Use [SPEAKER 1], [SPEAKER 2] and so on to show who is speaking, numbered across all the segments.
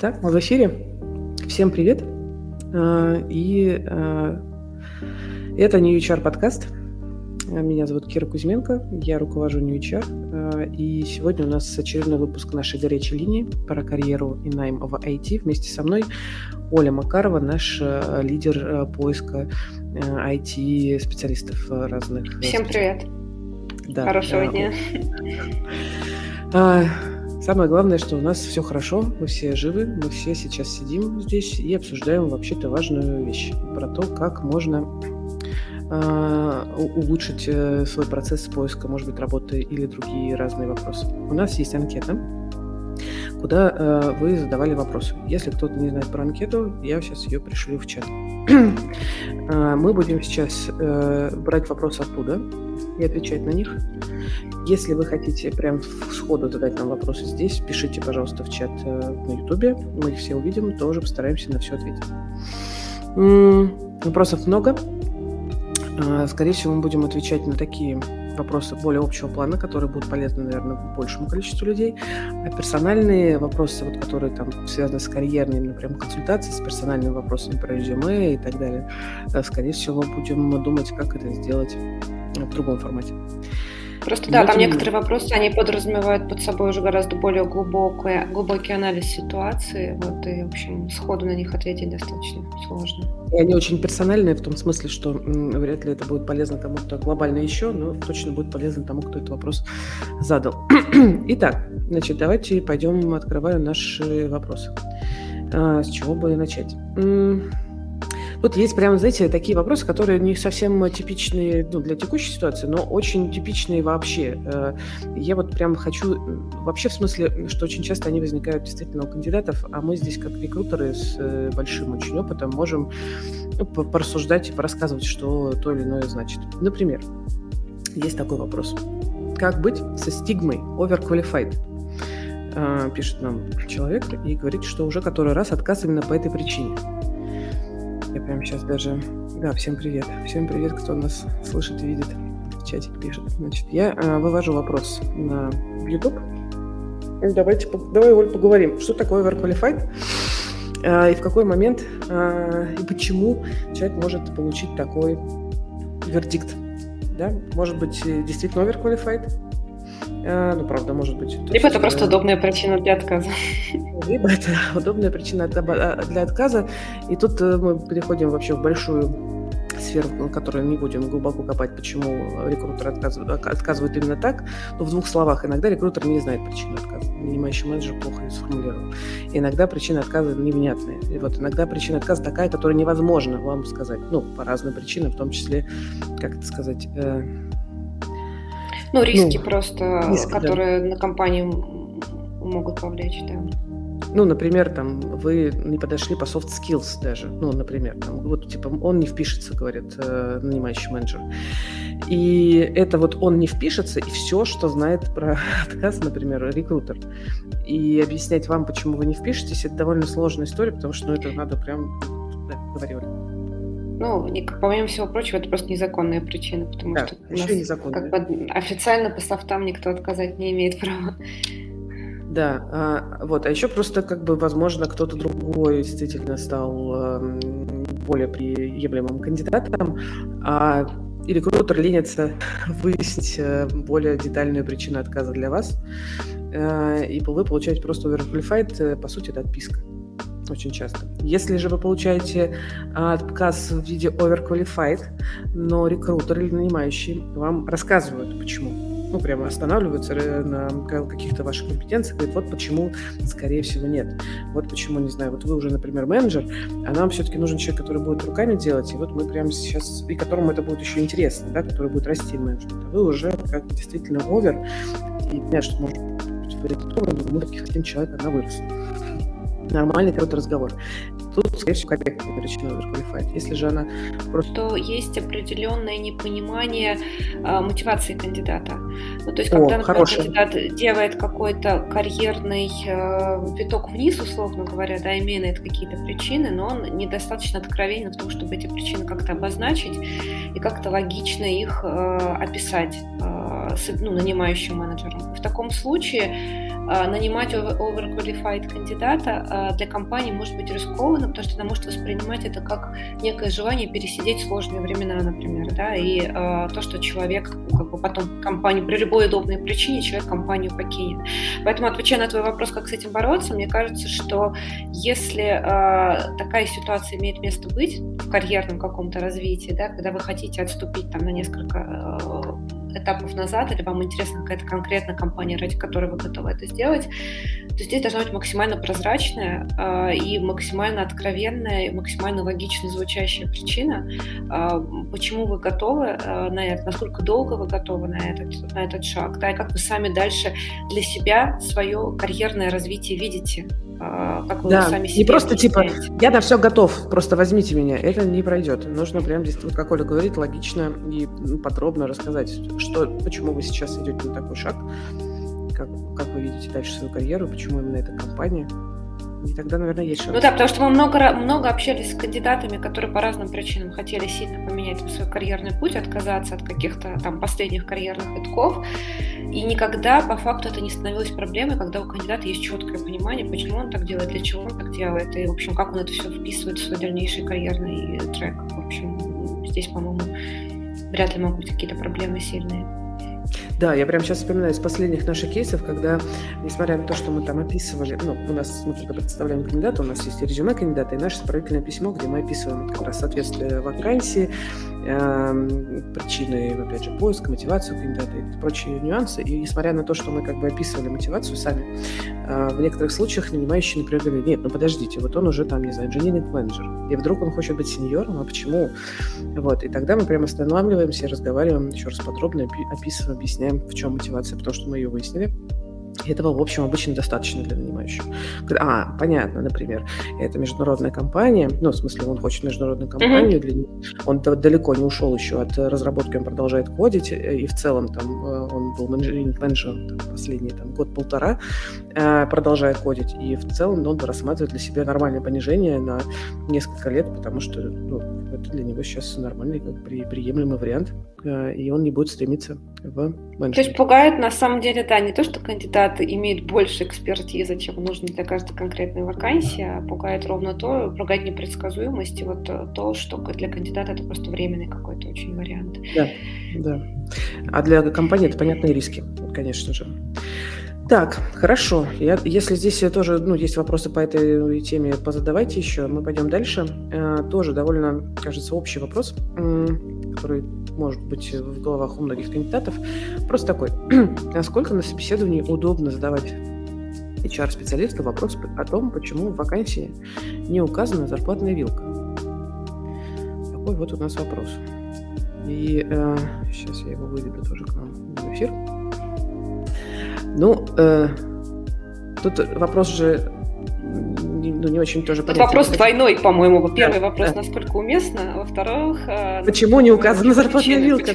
[SPEAKER 1] Итак, мы в эфире. Всем привет. А, и а, это New HR подкаст. Меня зовут Кира Кузьменко, я руковожу New HR. А, и сегодня у нас очередной выпуск нашей горячей линии про карьеру и найм в IT. Вместе со мной Оля Макарова, наш лидер поиска IT-специалистов разных.
[SPEAKER 2] Всем привет. Да, Хорошего дня.
[SPEAKER 1] Самое главное, что у нас все хорошо, мы все живы, мы все сейчас сидим здесь и обсуждаем вообще-то важную вещь про то, как можно э, улучшить э, свой процесс поиска, может быть, работы или другие разные вопросы. У нас есть анкета, куда э, вы задавали вопросы. Если кто-то не знает про анкету, я сейчас ее пришлю в чат. э, мы будем сейчас э, брать вопросы оттуда и отвечать на них. Если вы хотите прям сходу задать нам вопросы здесь, пишите, пожалуйста, в чат э, на Ютубе. Мы их все увидим, тоже постараемся на все ответить. Вопросов много. А, скорее всего, мы будем отвечать на такие вопросы более общего плана, которые будут полезны, наверное, большему количеству людей. А персональные вопросы, вот, которые там связаны с карьерными, например, консультацией, с персональными вопросами про резюме и так далее, э, скорее всего, будем думать, как это сделать в другом формате.
[SPEAKER 2] Просто да, там некоторые вопросы, они подразумевают под собой уже гораздо более глубокий, глубокий анализ ситуации, вот, и, в общем, сходу на них ответить достаточно сложно.
[SPEAKER 1] И они очень персональные в том смысле, что м, вряд ли это будет полезно тому, кто глобально еще, но точно будет полезно тому, кто этот вопрос задал. Итак, значит, давайте пойдем, открываю наши вопросы. А, с чего бы начать? Вот есть прямо, знаете, такие вопросы, которые не совсем типичные ну, для текущей ситуации, но очень типичные вообще. Э, я вот прям хочу, вообще в смысле, что очень часто они возникают действительно у кандидатов, а мы здесь как рекрутеры с э, большим очень опытом можем ну, порассуждать и порассказывать, что то или иное значит. Например, есть такой вопрос. Как быть со стигмой overqualified? Э, пишет нам человек и говорит, что уже который раз отказ именно по этой причине. Я прямо сейчас даже... Да, всем привет. Всем привет, кто нас слышит и видит. В чатик пишет. Значит, я э, вывожу вопрос на YouTube. Давайте, давай, Оль, поговорим. Что такое overqualified? Э, и в какой момент э, и почему человек может получить такой вердикт? Да? Может быть, действительно overqualified? А, ну, правда, может быть.
[SPEAKER 2] Либо это просто удобная причина для отказа.
[SPEAKER 1] Либо это удобная причина а, для отказа. И тут э, мы переходим вообще в большую сферу, в которой не будем глубоко копать, почему рекрутер отказывает, отказывает именно так. Но в двух словах, иногда рекрутер не знает причину отказа. Нанимающий менеджер плохо ее сформулировал. И иногда причина отказа невнятная. И вот иногда причина отказа такая, которую невозможно вам сказать. Ну, по разным причинам, в том числе, как это сказать, э,
[SPEAKER 2] ну, риски ну, просто, риски, которые да. на компанию могут повлечь, да.
[SPEAKER 1] Ну, например, там вы не подошли по soft skills даже. Ну, например, там, вот типа он не впишется, говорит э, нанимающий менеджер. И это вот он не впишется, и все, что знает про отказ, например, рекрутер. И объяснять вам, почему вы не впишетесь, это довольно сложная история, потому что ну, это надо прям... Да, говори,
[SPEAKER 2] ну, помимо всего прочего, это просто незаконная причина, потому да, что у нас как бы, официально по софтам никто отказать не имеет права.
[SPEAKER 1] Да, а, вот, а еще просто как бы, возможно, кто-то другой действительно стал а, более приемлемым кандидатом, а и рекрутер ленится выяснить э, более детальную причину отказа для вас, а, и вы получаете просто overqualified, э, по сути, это отписка очень часто. Если же вы получаете а, отказ в виде overqualified, но рекрутер или нанимающий вам рассказывают, почему. Ну, прямо останавливаются э, на каких-то ваших компетенциях, говорят, вот почему, скорее всего, нет. Вот почему, не знаю, вот вы уже, например, менеджер, а нам все-таки нужен человек, который будет руками делать, и вот мы прямо сейчас, и которому это будет еще интересно, да, который будет расти в менеджмент. А вы уже как действительно овер, и понятно, что может быть, мы таки хотим человека, она выросла нормальный какой-то разговор. Тут, скорее всего, корректная причина overqualified. Если же она
[SPEAKER 2] просто... То есть определенное непонимание э, мотивации кандидата. Ну, то есть, когда, О, например, хорошая. кандидат делает какой-то карьерный э, виток вниз, условно говоря, да, имея на это какие-то причины, но он недостаточно откровенен в том, чтобы эти причины как-то обозначить и как-то логично их э, описать э, с, ну, нанимающим менеджером. В таком случае нанимать overqualified кандидата а, для компании может быть рискованно, потому что она может воспринимать это как некое желание пересидеть сложные времена, например, да, и а, то, что человек как бы потом компанию при любой удобной причине человек компанию покинет. Поэтому, отвечая на твой вопрос, как с этим бороться, мне кажется, что если такая ситуация имеет место быть в карьерном каком-то развитии, да, когда вы хотите отступить там на несколько этапов назад, или вам интересна какая-то конкретная компания, ради которой вы готовы это сделать, то здесь должна быть максимально прозрачная э, и максимально откровенная, и максимально логично звучащая причина, э, почему вы готовы э, на это, насколько долго вы готовы на этот, на этот шаг, да, и как вы сами дальше для себя свое карьерное развитие видите
[SPEAKER 1] как вы да, сами себе не просто типа я на все готов, просто возьмите меня. Это не пройдет. Нужно прям здесь, вот как Оля говорит, логично и подробно рассказать, что, почему вы сейчас идете на такой шаг, как, как вы видите дальше свою карьеру, почему именно эта компания. И тогда, наверное, есть шанс.
[SPEAKER 2] Ну да, потому что мы много, много общались с кандидатами, которые по разным причинам хотели сильно поменять свой карьерный путь, отказаться от каких-то там последних карьерных витков. И никогда по факту это не становилось проблемой, когда у кандидата есть четкое понимание, почему он так делает, для чего он так делает, и, в общем, как он это все вписывает в свой дальнейший карьерный трек. В общем, здесь, по-моему, вряд ли могут быть какие-то проблемы сильные.
[SPEAKER 1] Да, я прямо сейчас вспоминаю из последних наших кейсов, когда, несмотря на то, что мы там описывали, ну, у нас, мы когда представляем кандидата, у нас есть резюме кандидата и наше сопроводительное письмо, где мы описываем как раз соответствие вакансии, э, причины, опять же, поиска, мотивацию кандидата и прочие нюансы. И несмотря на то, что мы как бы описывали мотивацию сами, э, в некоторых случаях нанимающий, например, говорит, нет, ну подождите, вот он уже там, не знаю, инженеринг менеджер, и вдруг он хочет быть сеньором, а почему? Вот, и тогда мы прямо останавливаемся и разговариваем еще раз подробно, описываем, объясняем, в чем мотивация, потому что мы ее выяснили. И этого, в общем, обычно достаточно для нанимающего. А, понятно, например, это международная компания, ну, в смысле, он хочет международную компанию, mm-hmm. для, он далеко не ушел еще от разработки, он продолжает кодить, э, и в целом там э, он был менеджером последний там, год-полтора, э, продолжает кодить, и в целом он рассматривает для себя нормальное понижение на несколько лет, потому что ну, это для него сейчас нормальный, как при, приемлемый вариант, и он не будет стремиться в менеджмент.
[SPEAKER 2] То есть пугает на самом деле, да, не то, что кандидат имеет больше экспертизы, чем нужно для каждой конкретной вакансии, а пугает ровно то, пугает непредсказуемость и вот то, что для кандидата это просто временный какой-то очень вариант.
[SPEAKER 1] Да, да. А для компании это понятные риски, конечно же. Так, хорошо. Я, если здесь тоже ну, есть вопросы по этой теме, позадавайте еще. Мы пойдем дальше. Э, тоже довольно, кажется, общий вопрос, который может быть в головах у многих кандидатов. Просто такой. Насколько на собеседовании удобно задавать HR-специалисту вопрос о том, почему в вакансии не указана зарплатная вилка? Такой вот у нас вопрос. И э, сейчас я его выведу тоже к нам в эфир. Ну, э, тут вопрос же ну, не очень тоже
[SPEAKER 2] понятен. Вопрос двойной, по-моему. Первый да, вопрос, да. насколько уместно, а во-вторых...
[SPEAKER 1] Э, почему не указана зарплатная вилка?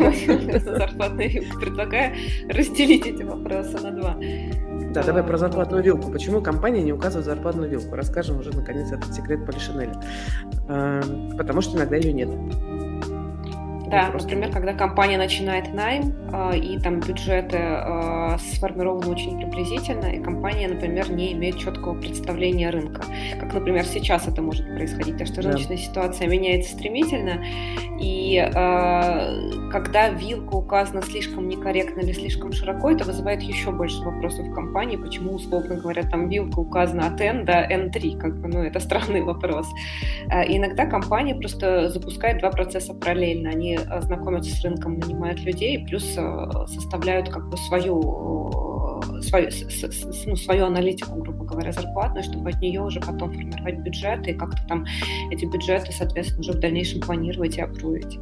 [SPEAKER 2] Зарплатная вилка? Предлагаю разделить эти вопросы на два.
[SPEAKER 1] Да, давай про зарплатную вилку. Почему компания не указывает зарплатную вилку? Расскажем уже, наконец, этот секрет Полишинеля. Э, потому что иногда ее нет.
[SPEAKER 2] Да, например, когда компания начинает найм, э, и там бюджеты э, сформированы очень приблизительно, и компания, например, не имеет четкого представления рынка. Как, например, сейчас это может происходить, потому что рыночная да. ситуация меняется стремительно, и э, когда вилка указана слишком некорректно или слишком широко, это вызывает еще больше вопросов в компании, почему, условно говоря, там вилка указана от N до N3, как бы, ну, это странный вопрос. И иногда компания просто запускает два процесса параллельно. Они Э, знакомятся с рынком, нанимают людей, плюс э, составляют как бы свою, э, свою, ну, свою аналитику, грубо говоря, зарплатную, чтобы от нее уже потом формировать бюджеты и как-то там эти бюджеты, соответственно, уже в дальнейшем планировать и апрувить.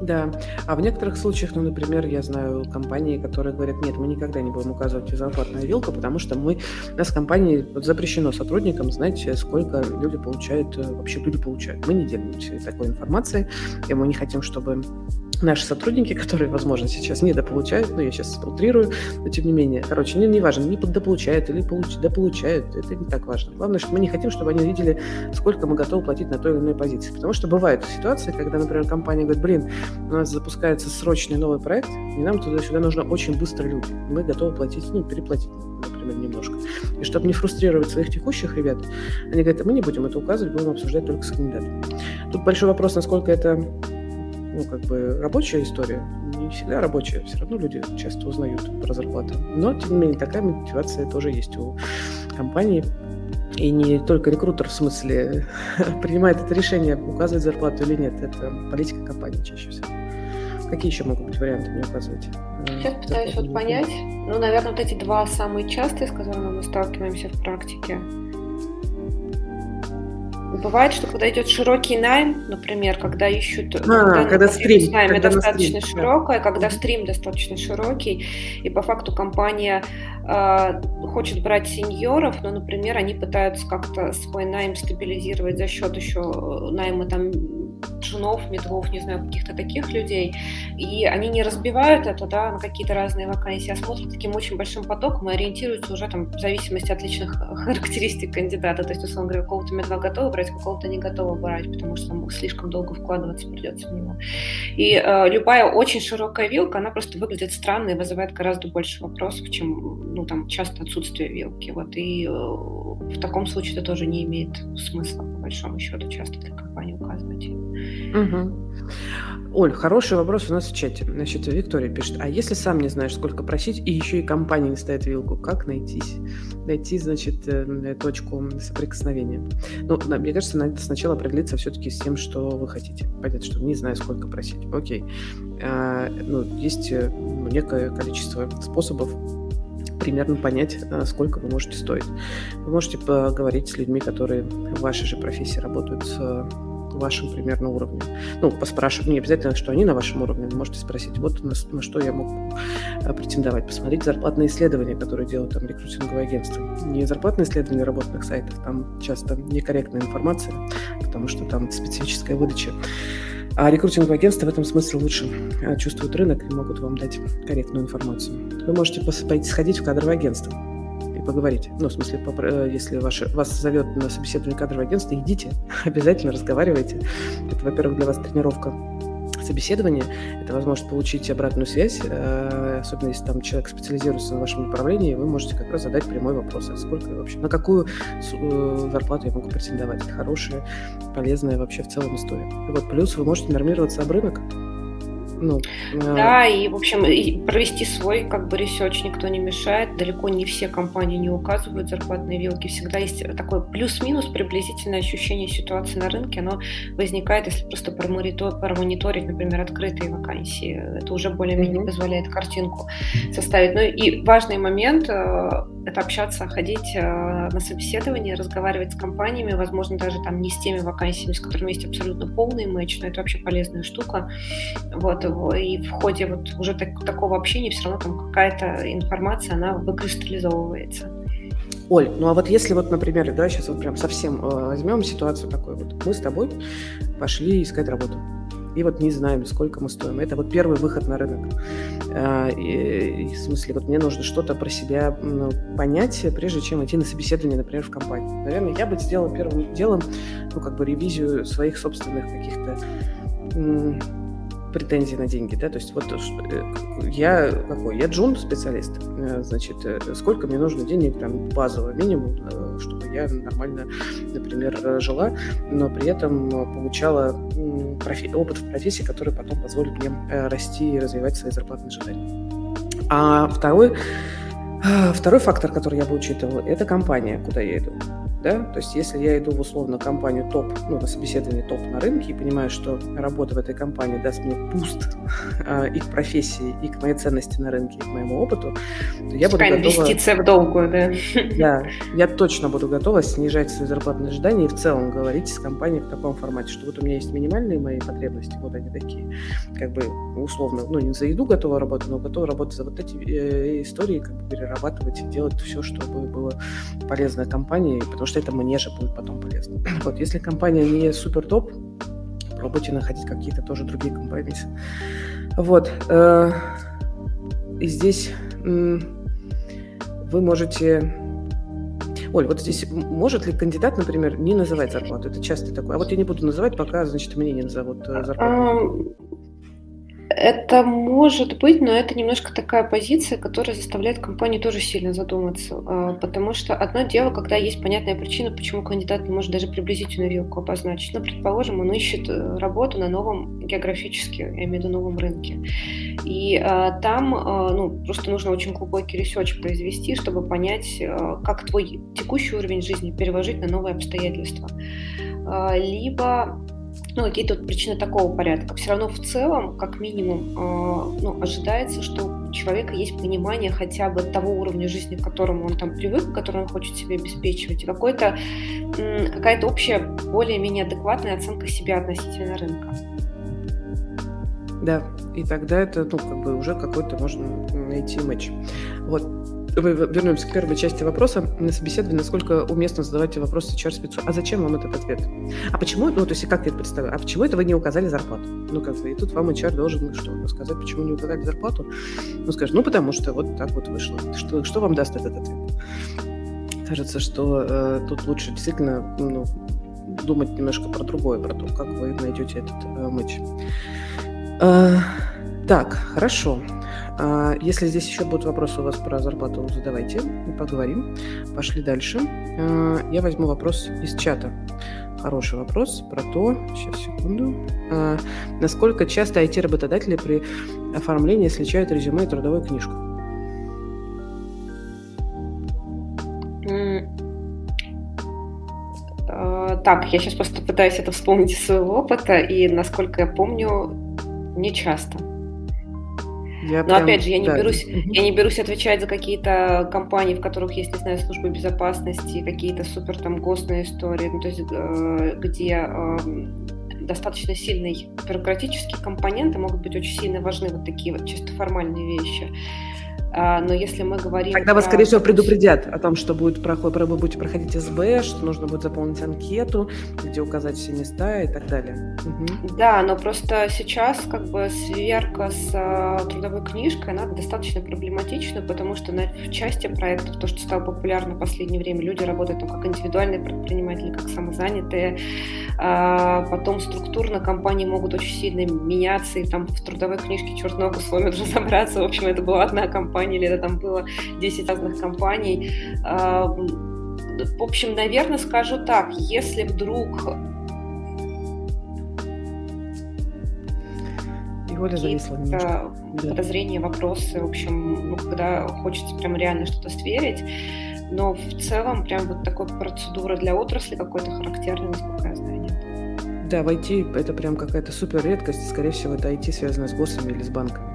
[SPEAKER 1] Да, а в некоторых случаях, ну, например, я знаю компании, которые говорят, нет, мы никогда не будем указывать зарплатную вилку, потому что мы, у нас компании запрещено сотрудникам знать, сколько люди получают, вообще люди получают. Мы не делимся такой информацией, и мы не хотим, чтобы наши сотрудники, которые, возможно, сейчас недополучают, ну, я сейчас утрирую, но тем не менее, короче, не, не важно, не дополучают или получ, дополучают, это не так важно. Главное, что мы не хотим, чтобы они видели, сколько мы готовы платить на той или иной позиции. Потому что бывают ситуации, когда, например, компания говорит, блин, у нас запускается срочный новый проект, и нам туда-сюда нужно очень быстро люди. Мы готовы платить, ну, переплатить, например, немножко. И чтобы не фрустрировать своих текущих ребят, они говорят, мы не будем это указывать, будем обсуждать только с кандидатом. Тут большой вопрос, насколько это ну, как бы рабочая история, не всегда рабочая, все равно люди часто узнают про зарплату. Но, тем не менее, такая мотивация тоже есть у компании. И не только рекрутер в смысле принимает это решение, указывать зарплату или нет. Это политика компании чаще всего. Какие еще могут быть варианты, мне указывайте?
[SPEAKER 2] Сейчас пытаюсь вот понять. Ну, наверное, вот эти два самые частые, с которыми мы сталкиваемся в практике. Бывает, что когда идет широкий найм, например, когда ищут, а,
[SPEAKER 1] когда, когда стрим,
[SPEAKER 2] найм когда достаточно стрим, широкое, да. когда стрим достаточно широкий, и по факту компания э, хочет брать сеньоров, но, например, они пытаются как-то свой найм стабилизировать за счет еще найма там джунов, медлов, не знаю, каких-то таких людей, и они не разбивают это, да, на какие-то разные вакансии, а смотрят таким очень большим потоком и ориентируются уже там в зависимости от личных характеристик кандидата, то есть, условно говоря, какого-то медла готовы брать, какого-то не готовы брать, потому что там слишком долго вкладываться придется в него. И э, любая очень широкая вилка, она просто выглядит странно и вызывает гораздо больше вопросов, чем, ну, там, часто отсутствие вилки, вот, и э, в таком случае это тоже не имеет смысла, большому счету, часто для компании указывать.
[SPEAKER 1] Угу. Оль, хороший вопрос у нас в чате. Значит, Виктория пишет, а если сам не знаешь, сколько просить, и еще и компания не ставит вилку, как найтись? Найти, значит, э, точку соприкосновения. Ну, мне кажется, надо сначала определиться все-таки с тем, что вы хотите. Понятно, что не знаю, сколько просить. Окей. А, ну, есть э, некое количество способов примерно понять, э, сколько вы можете стоить. Вы можете поговорить с людьми, которые в вашей же профессии работают с вашем примерно уровне. Ну, поспрашивать, не обязательно, что они на вашем уровне, вы можете спросить, вот на, на что я могу а, претендовать. Посмотреть зарплатные исследования, которые делают там рекрутинговые агентства. Не зарплатные исследования работных сайтов, там часто некорректная информация, потому что там специфическая выдача. А рекрутинговые агентства в этом смысле лучше а, чувствуют рынок и могут вам дать корректную информацию. Вы можете пойти сходить в кадровое агентство поговорить. Ну, в смысле, э, если ваше, вас зовет на собеседование кадрового агентства, идите, обязательно разговаривайте. Это, во-первых, для вас тренировка собеседования, это возможность получить обратную связь, э, особенно если там человек специализируется на вашем направлении, вы можете как раз задать прямой вопрос, а сколько вообще, на какую э, зарплату я могу претендовать. Это хорошая, полезная вообще в целом история. И вот плюс вы можете нормироваться об рынок,
[SPEAKER 2] ну, э... Да, и, в общем, и провести свой как бы research никто не мешает. Далеко не все компании не указывают зарплатные вилки. Всегда есть такое плюс-минус приблизительное ощущение ситуации на рынке. Оно возникает, если просто промониторить, например, открытые вакансии. Это уже более-менее mm-hmm. позволяет картинку составить. Ну и важный момент э, это общаться, ходить э, на собеседование, разговаривать с компаниями, возможно, даже там не с теми вакансиями, с которыми есть абсолютно полный матч, но это вообще полезная штука. Вот, и в ходе вот уже так, такого общения все равно там какая-то информация, она выкристаллизовывается.
[SPEAKER 1] Оль, ну а вот если вот, например, да, сейчас вот прям совсем э, возьмем ситуацию такой вот, мы с тобой пошли искать работу и вот не знаем, сколько мы стоим. Это вот первый выход на рынок. А, и, в смысле, вот мне нужно что-то про себя ну, понять, прежде чем идти на собеседование, например, в компанию. Наверное, я бы сделал первым делом, ну, как бы ревизию своих собственных каких-то претензии на деньги, да, то есть вот э, я какой, я джун специалист, э, значит, э, сколько мне нужно денег, там, базового минимум, чтобы я нормально, например, жила, но при этом получала профи- опыт в профессии, который потом позволит мне расти и развивать свои зарплатные ожидания. А второй, второй фактор, который я бы учитывал, это компания, куда я иду да, то есть если я иду в условно компанию топ, ну, на собеседование топ на рынке и понимаю, что работа в этой компании даст мне пуст э, их профессии и к моей ценности на рынке, и к моему опыту, то я буду готова...
[SPEAKER 2] инвестиция в долгую, да?
[SPEAKER 1] Да, я точно буду готова снижать свои зарплатные ожидания и в целом говорить с компанией в таком формате, что вот у меня есть минимальные мои потребности, вот они такие, как бы условно, ну, не за еду готова работать, но готова работать за вот эти э, истории, как бы перерабатывать и делать все, чтобы было полезно компании, потому что что это мне же будет потом полезно. Вот, если компания не супер топ, попробуйте находить какие-то тоже другие компромиссы. Вот. Э, и здесь вы можете Оль, вот здесь может ли кандидат, например, не называть зарплату? Это часто такое. А вот я не буду называть, пока, значит, мне не назовут э, зарплату.
[SPEAKER 2] Это может быть, но это немножко такая позиция, которая заставляет компанию тоже сильно задуматься. А, потому что одно дело, когда есть понятная причина, почему кандидат не может даже приблизительную вилку обозначить. Ну, предположим, он ищет э, работу на новом географически, я имею в виду новом рынке. И а, там а, ну, просто нужно очень глубокий research произвести, чтобы понять, как твой текущий уровень жизни переложить на новые обстоятельства. Либо ну, какие-то вот причины такого порядка. Все равно в целом, как минимум, э, ну, ожидается, что у человека есть понимание хотя бы того уровня жизни, к которому он там привык, который он хочет себе обеспечивать, и какой-то, э, какая-то общая, более-менее адекватная оценка себя относительно рынка.
[SPEAKER 1] Да, и тогда это, ну, как бы уже какой-то можно найти матч. Вот, вернемся к первой части вопроса на собеседовании, насколько уместно задавать вопрос HR-спецу. А зачем вам этот ответ? А почему, ну, то есть как я это представляю, а почему это вы не указали зарплату? Ну, как бы, и тут вам HR должен что, сказать, почему не указали зарплату? Ну, скажет, ну, потому что вот так вот вышло. Что, что вам даст этот ответ? Кажется, что э, тут лучше действительно ну, думать немножко про другое, про то, как вы найдете этот э, матч. Э, так, хорошо. А, если здесь еще будут вопросы у вас про зарплату, задавайте, мы поговорим. Пошли дальше. А, я возьму вопрос из чата. Хороший вопрос про то, сейчас, секунду, а, насколько часто IT-работодатели при оформлении сличают резюме и трудовую книжку?
[SPEAKER 2] Так, я сейчас просто пытаюсь это вспомнить из своего опыта, и, насколько я помню, не часто. Я Но прям, опять же, я не, да. берусь, я не берусь отвечать за какие-то компании, в которых есть, не знаю, службы безопасности, какие-то супер там гостные истории, ну, то есть э, где э, достаточно сильный бюрократический компонент, и могут быть очень сильно важны вот такие вот чисто формальные вещи. А, но если мы говорим...
[SPEAKER 1] Тогда вас, скорее всего, предупредят о том, что будет проход, вы будете проходить СБ, что нужно будет заполнить анкету, где указать все места и так далее.
[SPEAKER 2] Угу. Да, но просто сейчас как бы сверка с а, трудовой книжкой, она достаточно проблематична, потому что на, в части проектов, то, что стало популярно в последнее время, люди работают там как индивидуальные предприниматели, как самозанятые, а, потом структурно компании могут очень сильно меняться, и там в трудовой книжке черт ногу сломит разобраться. В общем, это была одна компания, компаний, или это там было 10 разных компаний. В общем, наверное, скажу так, если вдруг
[SPEAKER 1] Оля зависла немножко.
[SPEAKER 2] Подозрения, вопросы, в общем, ну, когда хочется прям реально что-то сверить. Но в целом прям вот такой процедура для отрасли какой-то характерной, насколько я знаю, нет.
[SPEAKER 1] Да, в IT это прям какая-то супер редкость. Скорее всего, это IT связано с госами или с банками.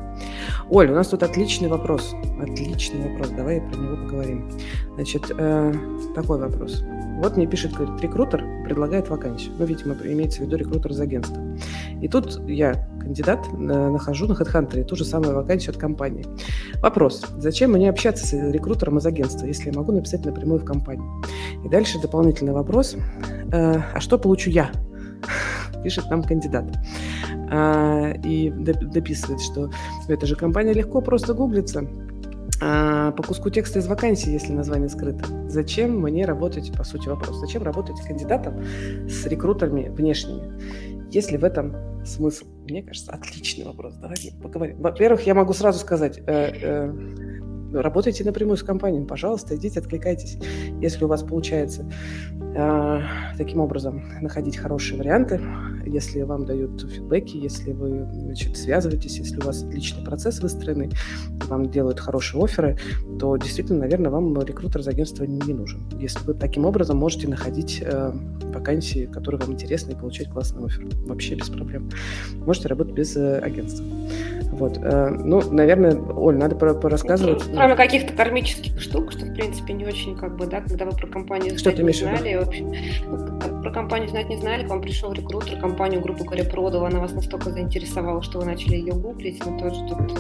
[SPEAKER 1] Оль, у нас тут отличный вопрос. Отличный вопрос. Давай про него поговорим. Значит, э, такой вопрос. Вот мне пишет, говорит, рекрутер предлагает вакансию. Ну, видимо, имеется в виду рекрутер из агентства. И тут я, кандидат, нахожу на HeadHunter ту же самую вакансию от компании. Вопрос. Зачем мне общаться с рекрутером из агентства, если я могу написать напрямую в компанию? И дальше дополнительный вопрос. Э, а что получу я? Пишет нам кандидат. А, и дописывает, что эта же компания легко просто гуглится а, по куску текста из вакансии, если название скрыто. Зачем мне работать, по сути, вопрос, зачем работать кандидатом с рекрутерами внешними? Есть ли в этом смысл? Мне кажется, отличный вопрос. Давайте поговорим. Во-первых, я могу сразу сказать, э, э, работайте напрямую с компанией, пожалуйста, идите, откликайтесь. Если у вас получается э, таким образом находить хорошие варианты, если вам дают фидбэки, если вы значит, связываетесь, если у вас отличный процесс выстроенный, вам делают хорошие оферы, то действительно, наверное, вам рекрутер из агентства не нужен. Если вы таким образом можете находить э, вакансии, которые вам интересны, и получать классный офер. Вообще без проблем. Можете работать без э, агентства. Вот. Э, ну, наверное, Оль, надо порассказывать.
[SPEAKER 2] Ну, кроме каких-то кармических штук, что, в принципе, не очень, как бы, да, когда вы про компанию что знать не знали, вообще, ну, про компанию знать не знали, к вам пришел рекрутер, компанию, грубо говоря, продал, она вас настолько заинтересовала, что вы начали ее гуглить, но тоже тут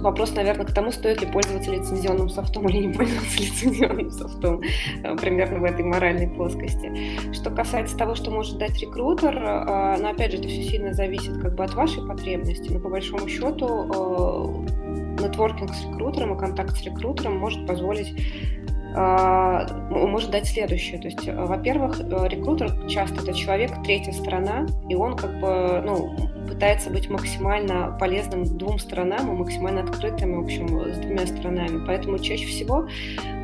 [SPEAKER 2] вопрос, наверное, к тому, стоит ли пользоваться лицензионным софтом или не пользоваться лицензионным софтом, э, примерно в этой моральной плоскости. Что касается того, что может дать рекрутер, э, но опять же, это все сильно зависит как бы от вашей потребности, но по большому счету э, нетворкинг с рекрутером и контакт с рекрутером может позволить может дать следующее. То есть, во-первых, рекрутер часто это человек, третья сторона, и он как бы, ну, пытается быть максимально полезным двум сторонам и максимально открытым, в общем, с двумя сторонами. Поэтому чаще всего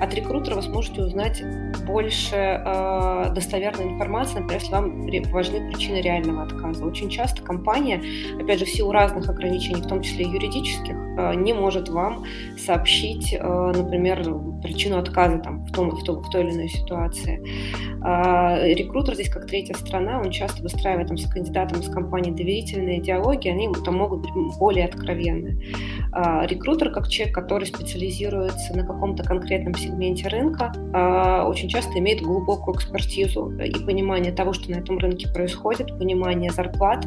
[SPEAKER 2] от рекрутера вы сможете узнать больше э, достоверной информации, например, если вам важны причины реального отказа. Очень часто компания, опять же, в силу разных ограничений, в том числе юридических, э, не может вам сообщить, э, например, причину отказа там, в, том, в, том, в той или иной ситуации. Э, рекрутер здесь как третья сторона, он часто выстраивает там, с кандидатом из компании доверительные диалоги, они там могут быть более откровенны. Э, рекрутер как человек, который специализируется на каком-то конкретном сегменте рынка, э, очень часто имеет глубокую экспертизу и понимание того, что на этом рынке происходит, понимание зарплат,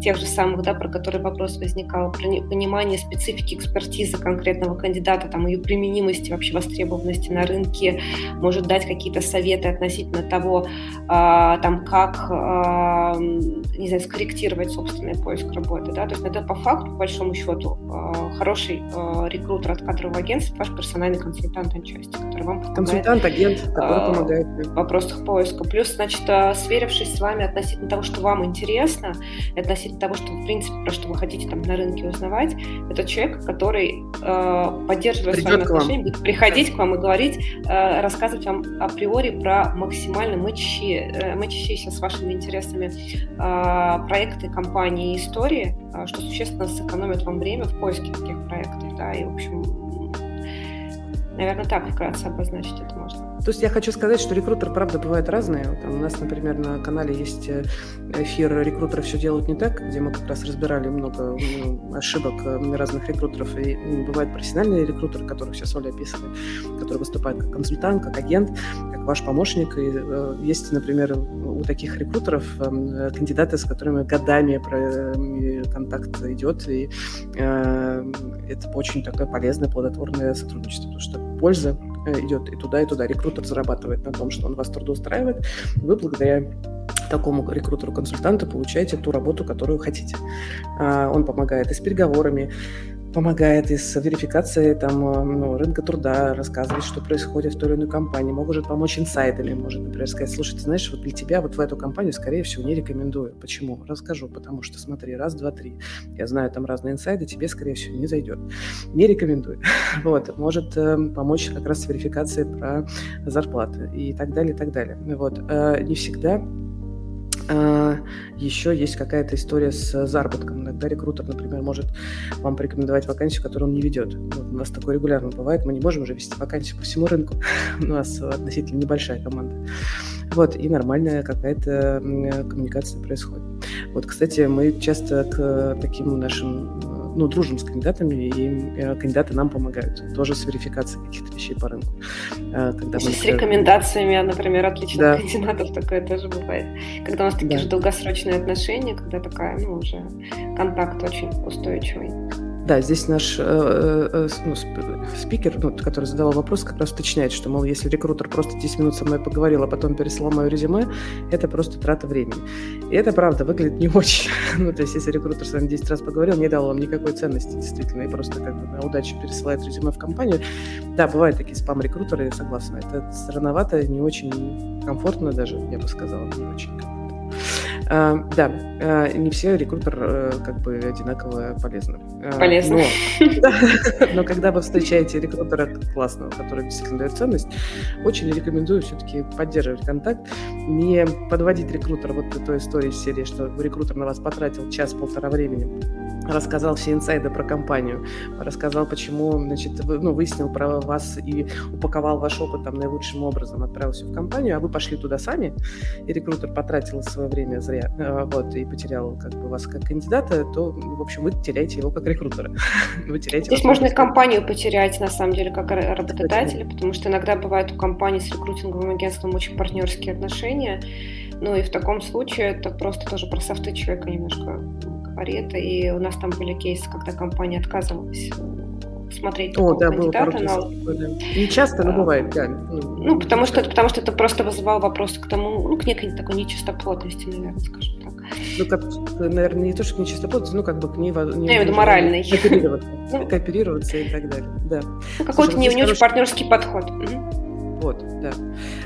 [SPEAKER 2] тех же самых, да, про которые вопрос возникал, понимание специфики экспертизы конкретного кандидата, там, ее применимости, вообще востребованности на рынке, может дать какие-то советы относительно того, а, там, как, а, не знаю, скорректировать собственный поиск работы, да, то есть это по факту, по большому счету, а, хороший а, рекрутер от кадрового агентства, ваш персональный консультант отчасти, который вам помогает.
[SPEAKER 1] Консультант, агент, который Э, помогает.
[SPEAKER 2] В вопросах поиска. Плюс, значит, э, сверившись с вами относительно того, что вам интересно, и относительно того, что, в принципе, про что вы хотите там на рынке узнавать, это человек, который, э, поддерживая Придет с вами отношения, будет приходить к вам и говорить, э, рассказывать вам априори про максимально мычащие, э, мычащиеся с вашими интересами э, проекты, компании истории, э, что существенно сэкономит вам время в поиске таких проектов, да, и, в общем, Наверное, так вкратце обозначить это можно.
[SPEAKER 1] То есть я хочу сказать, что рекрутеры, правда, бывают разные. Там у нас, например, на канале есть э, эфир «Рекрутеры все делают не так», где мы как раз разбирали много ну, ошибок э, разных рекрутеров. И бывают профессиональные рекрутеры, которых сейчас Оля описывает, которые выступают как консультант, как агент, как ваш помощник. И э, есть, например, у таких рекрутеров э, кандидаты, с которыми годами контакт идет, и это очень такое полезное, плодотворное сотрудничество, потому что польза Э, идет и туда, и туда. Рекрутер зарабатывает на том, что он вас трудоустраивает. Вы благодаря такому рекрутеру-консультанту получаете ту работу, которую хотите. А, он помогает и с переговорами, помогает и с верификацией там, э, ну, рынка труда, рассказывает, что происходит в той или иной компании, может помочь инсайдами, может, например, сказать, слушай, ты знаешь, вот для тебя вот в эту компанию, скорее всего, не рекомендую. Почему? Расскажу, потому что, смотри, раз, два, три, я знаю там разные инсайды, тебе, скорее всего, не зайдет. Не рекомендую. Вот, может э, помочь как раз с верификацией про зарплаты и так далее, и так далее. Вот, э, не всегда еще есть какая-то история с заработком. Иногда рекрутер, например, может вам порекомендовать вакансию, которую он не ведет. У нас такое регулярно бывает. Мы не можем уже вести вакансию по всему рынку. у нас относительно небольшая команда. Вот, и нормальная какая-то коммуникация происходит. Вот, кстати, мы часто к таким нашим ну, дружим с кандидатами, и э, кандидаты нам помогают. Тоже с верификацией каких-то вещей по рынку.
[SPEAKER 2] Э, когда мы, с рекомендациями, например, отличных да. кандидатов такое тоже бывает. Когда у нас такие да. же долгосрочные отношения, когда такая, ну, уже контакт очень устойчивый.
[SPEAKER 1] Да, здесь наш э, э, э ну, спикер, ну, который задавал вопрос, как раз уточняет, что, мол, если рекрутер просто 10 минут со мной поговорил, а потом переслал мое резюме, это просто трата времени. И это, правда, выглядит не очень. ну, то есть, если рекрутер с вами 10 раз поговорил, не дал вам никакой ценности, действительно, и просто как бы на удачу пересылает резюме в компанию. Да, бывают такие спам-рекрутеры, я согласна. Это странновато, не очень комфортно даже, я бы сказала, не очень комфортно. А, да, а, не все рекрутер э, как бы одинаково полезны.
[SPEAKER 2] Полезно.
[SPEAKER 1] Но, но когда вы встречаете рекрутера классного, который действительно дает ценность, очень рекомендую все-таки поддерживать контакт, не подводить рекрутера вот к той истории серии, что рекрутер на вас потратил час-полтора времени рассказал все инсайды про компанию, рассказал, почему, значит, вы, ну, выяснил про вас и упаковал ваш опыт там наилучшим образом, отправился в компанию, а вы пошли туда сами, и рекрутер потратил свое время зря, э, вот, и потерял как бы вас как кандидата, то, в общем, вы теряете его как рекрутера.
[SPEAKER 2] вы теряете Здесь можно и компанию потерять, на самом деле, как работодателя, потому что иногда бывает у компании с рекрутинговым агентством очень партнерские отношения, ну и в таком случае это просто тоже про софты человека немножко говорит. И у нас там были кейсы, когда компания отказывалась смотреть
[SPEAKER 1] О, да, кандидата. Да. Не часто, но а, бывает, да.
[SPEAKER 2] Ну, ну потому, что, потому что это просто вызывало вопросы к тому, ну, к некой такой нечистоплотности, наверное, скажем так.
[SPEAKER 1] Ну, как, наверное, не то, что к нечистоплотности, ну, как бы к ней...
[SPEAKER 2] Не, я имею в виду моральной.
[SPEAKER 1] Кооперироваться, ну, кооперироваться и так далее, да.
[SPEAKER 2] Ну, какой-то не, не очень партнерский подход. Угу.
[SPEAKER 1] Вот, да.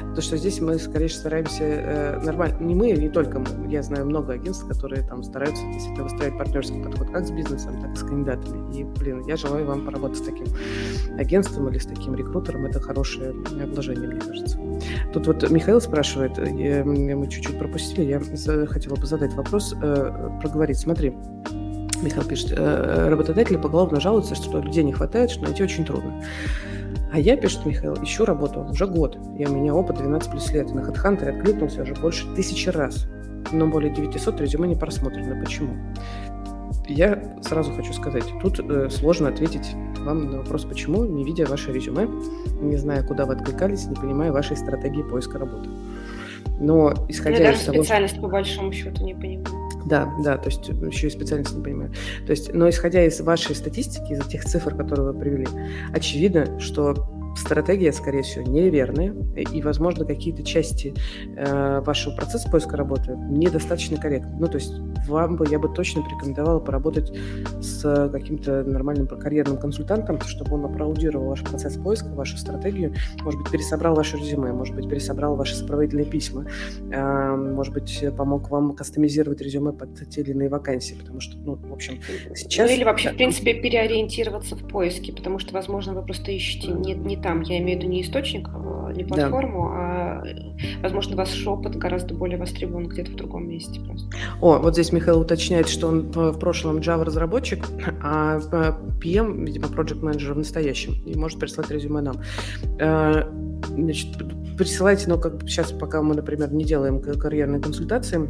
[SPEAKER 1] Потому что здесь мы, скорее стараемся э, нормально, не мы, не только мы, я знаю много агентств, которые там стараются действительно выстраивать партнерский подход как с бизнесом, так и с кандидатами. И, блин, я желаю вам поработать с таким агентством или с таким рекрутером. Это хорошее вложение, мне кажется. Тут вот Михаил спрашивает, я, мы чуть-чуть пропустили, я хотела бы задать вопрос, э, проговорить. Смотри, Михаил пишет, э, работодатели поголовно жалуются, что людей не хватает, что найти очень трудно. А я, пишет Михаил, ищу работу уже год. И у меня опыт 12 плюс лет. На HeadHunter откликнулся уже больше тысячи раз. Но более 900 резюме не просмотрено. Почему? Я сразу хочу сказать, тут э, сложно ответить вам на вопрос, почему, не видя ваше резюме, не зная, куда вы откликались, не понимая вашей стратегии поиска работы. Но исходя
[SPEAKER 2] Я
[SPEAKER 1] из
[SPEAKER 2] даже того, специальность что... по большому счету не понимаю.
[SPEAKER 1] Да, да, то есть еще и специальность не понимаю. То есть, но исходя из вашей статистики, из тех цифр, которые вы привели, очевидно, что стратегия, скорее всего, неверная, и, возможно, какие-то части э, вашего процесса поиска работы недостаточно корректны. Ну, то есть вам бы, я бы точно порекомендовала поработать с каким-то нормальным карьерным консультантом, чтобы он аплодировал ваш процесс поиска, вашу стратегию, может быть, пересобрал ваше резюме, может быть, пересобрал ваши сопроводительные письма, э, может быть, помог вам кастомизировать резюме под те или иные вакансии, потому что, ну, в общем, сейчас...
[SPEAKER 2] Ну, или вообще, в принципе, переориентироваться в поиске, потому что, возможно, вы просто ищете не, не там, я имею в виду не источник, а, не платформу, да. а, возможно, ваш опыт гораздо более востребован где-то в другом месте просто.
[SPEAKER 1] О, вот здесь Михаил уточняет, что он в прошлом Java-разработчик, а PM, видимо, Project Manager в настоящем, и может прислать резюме нам. Э, значит, присылайте, но как сейчас, пока мы, например, не делаем карьерные консультации,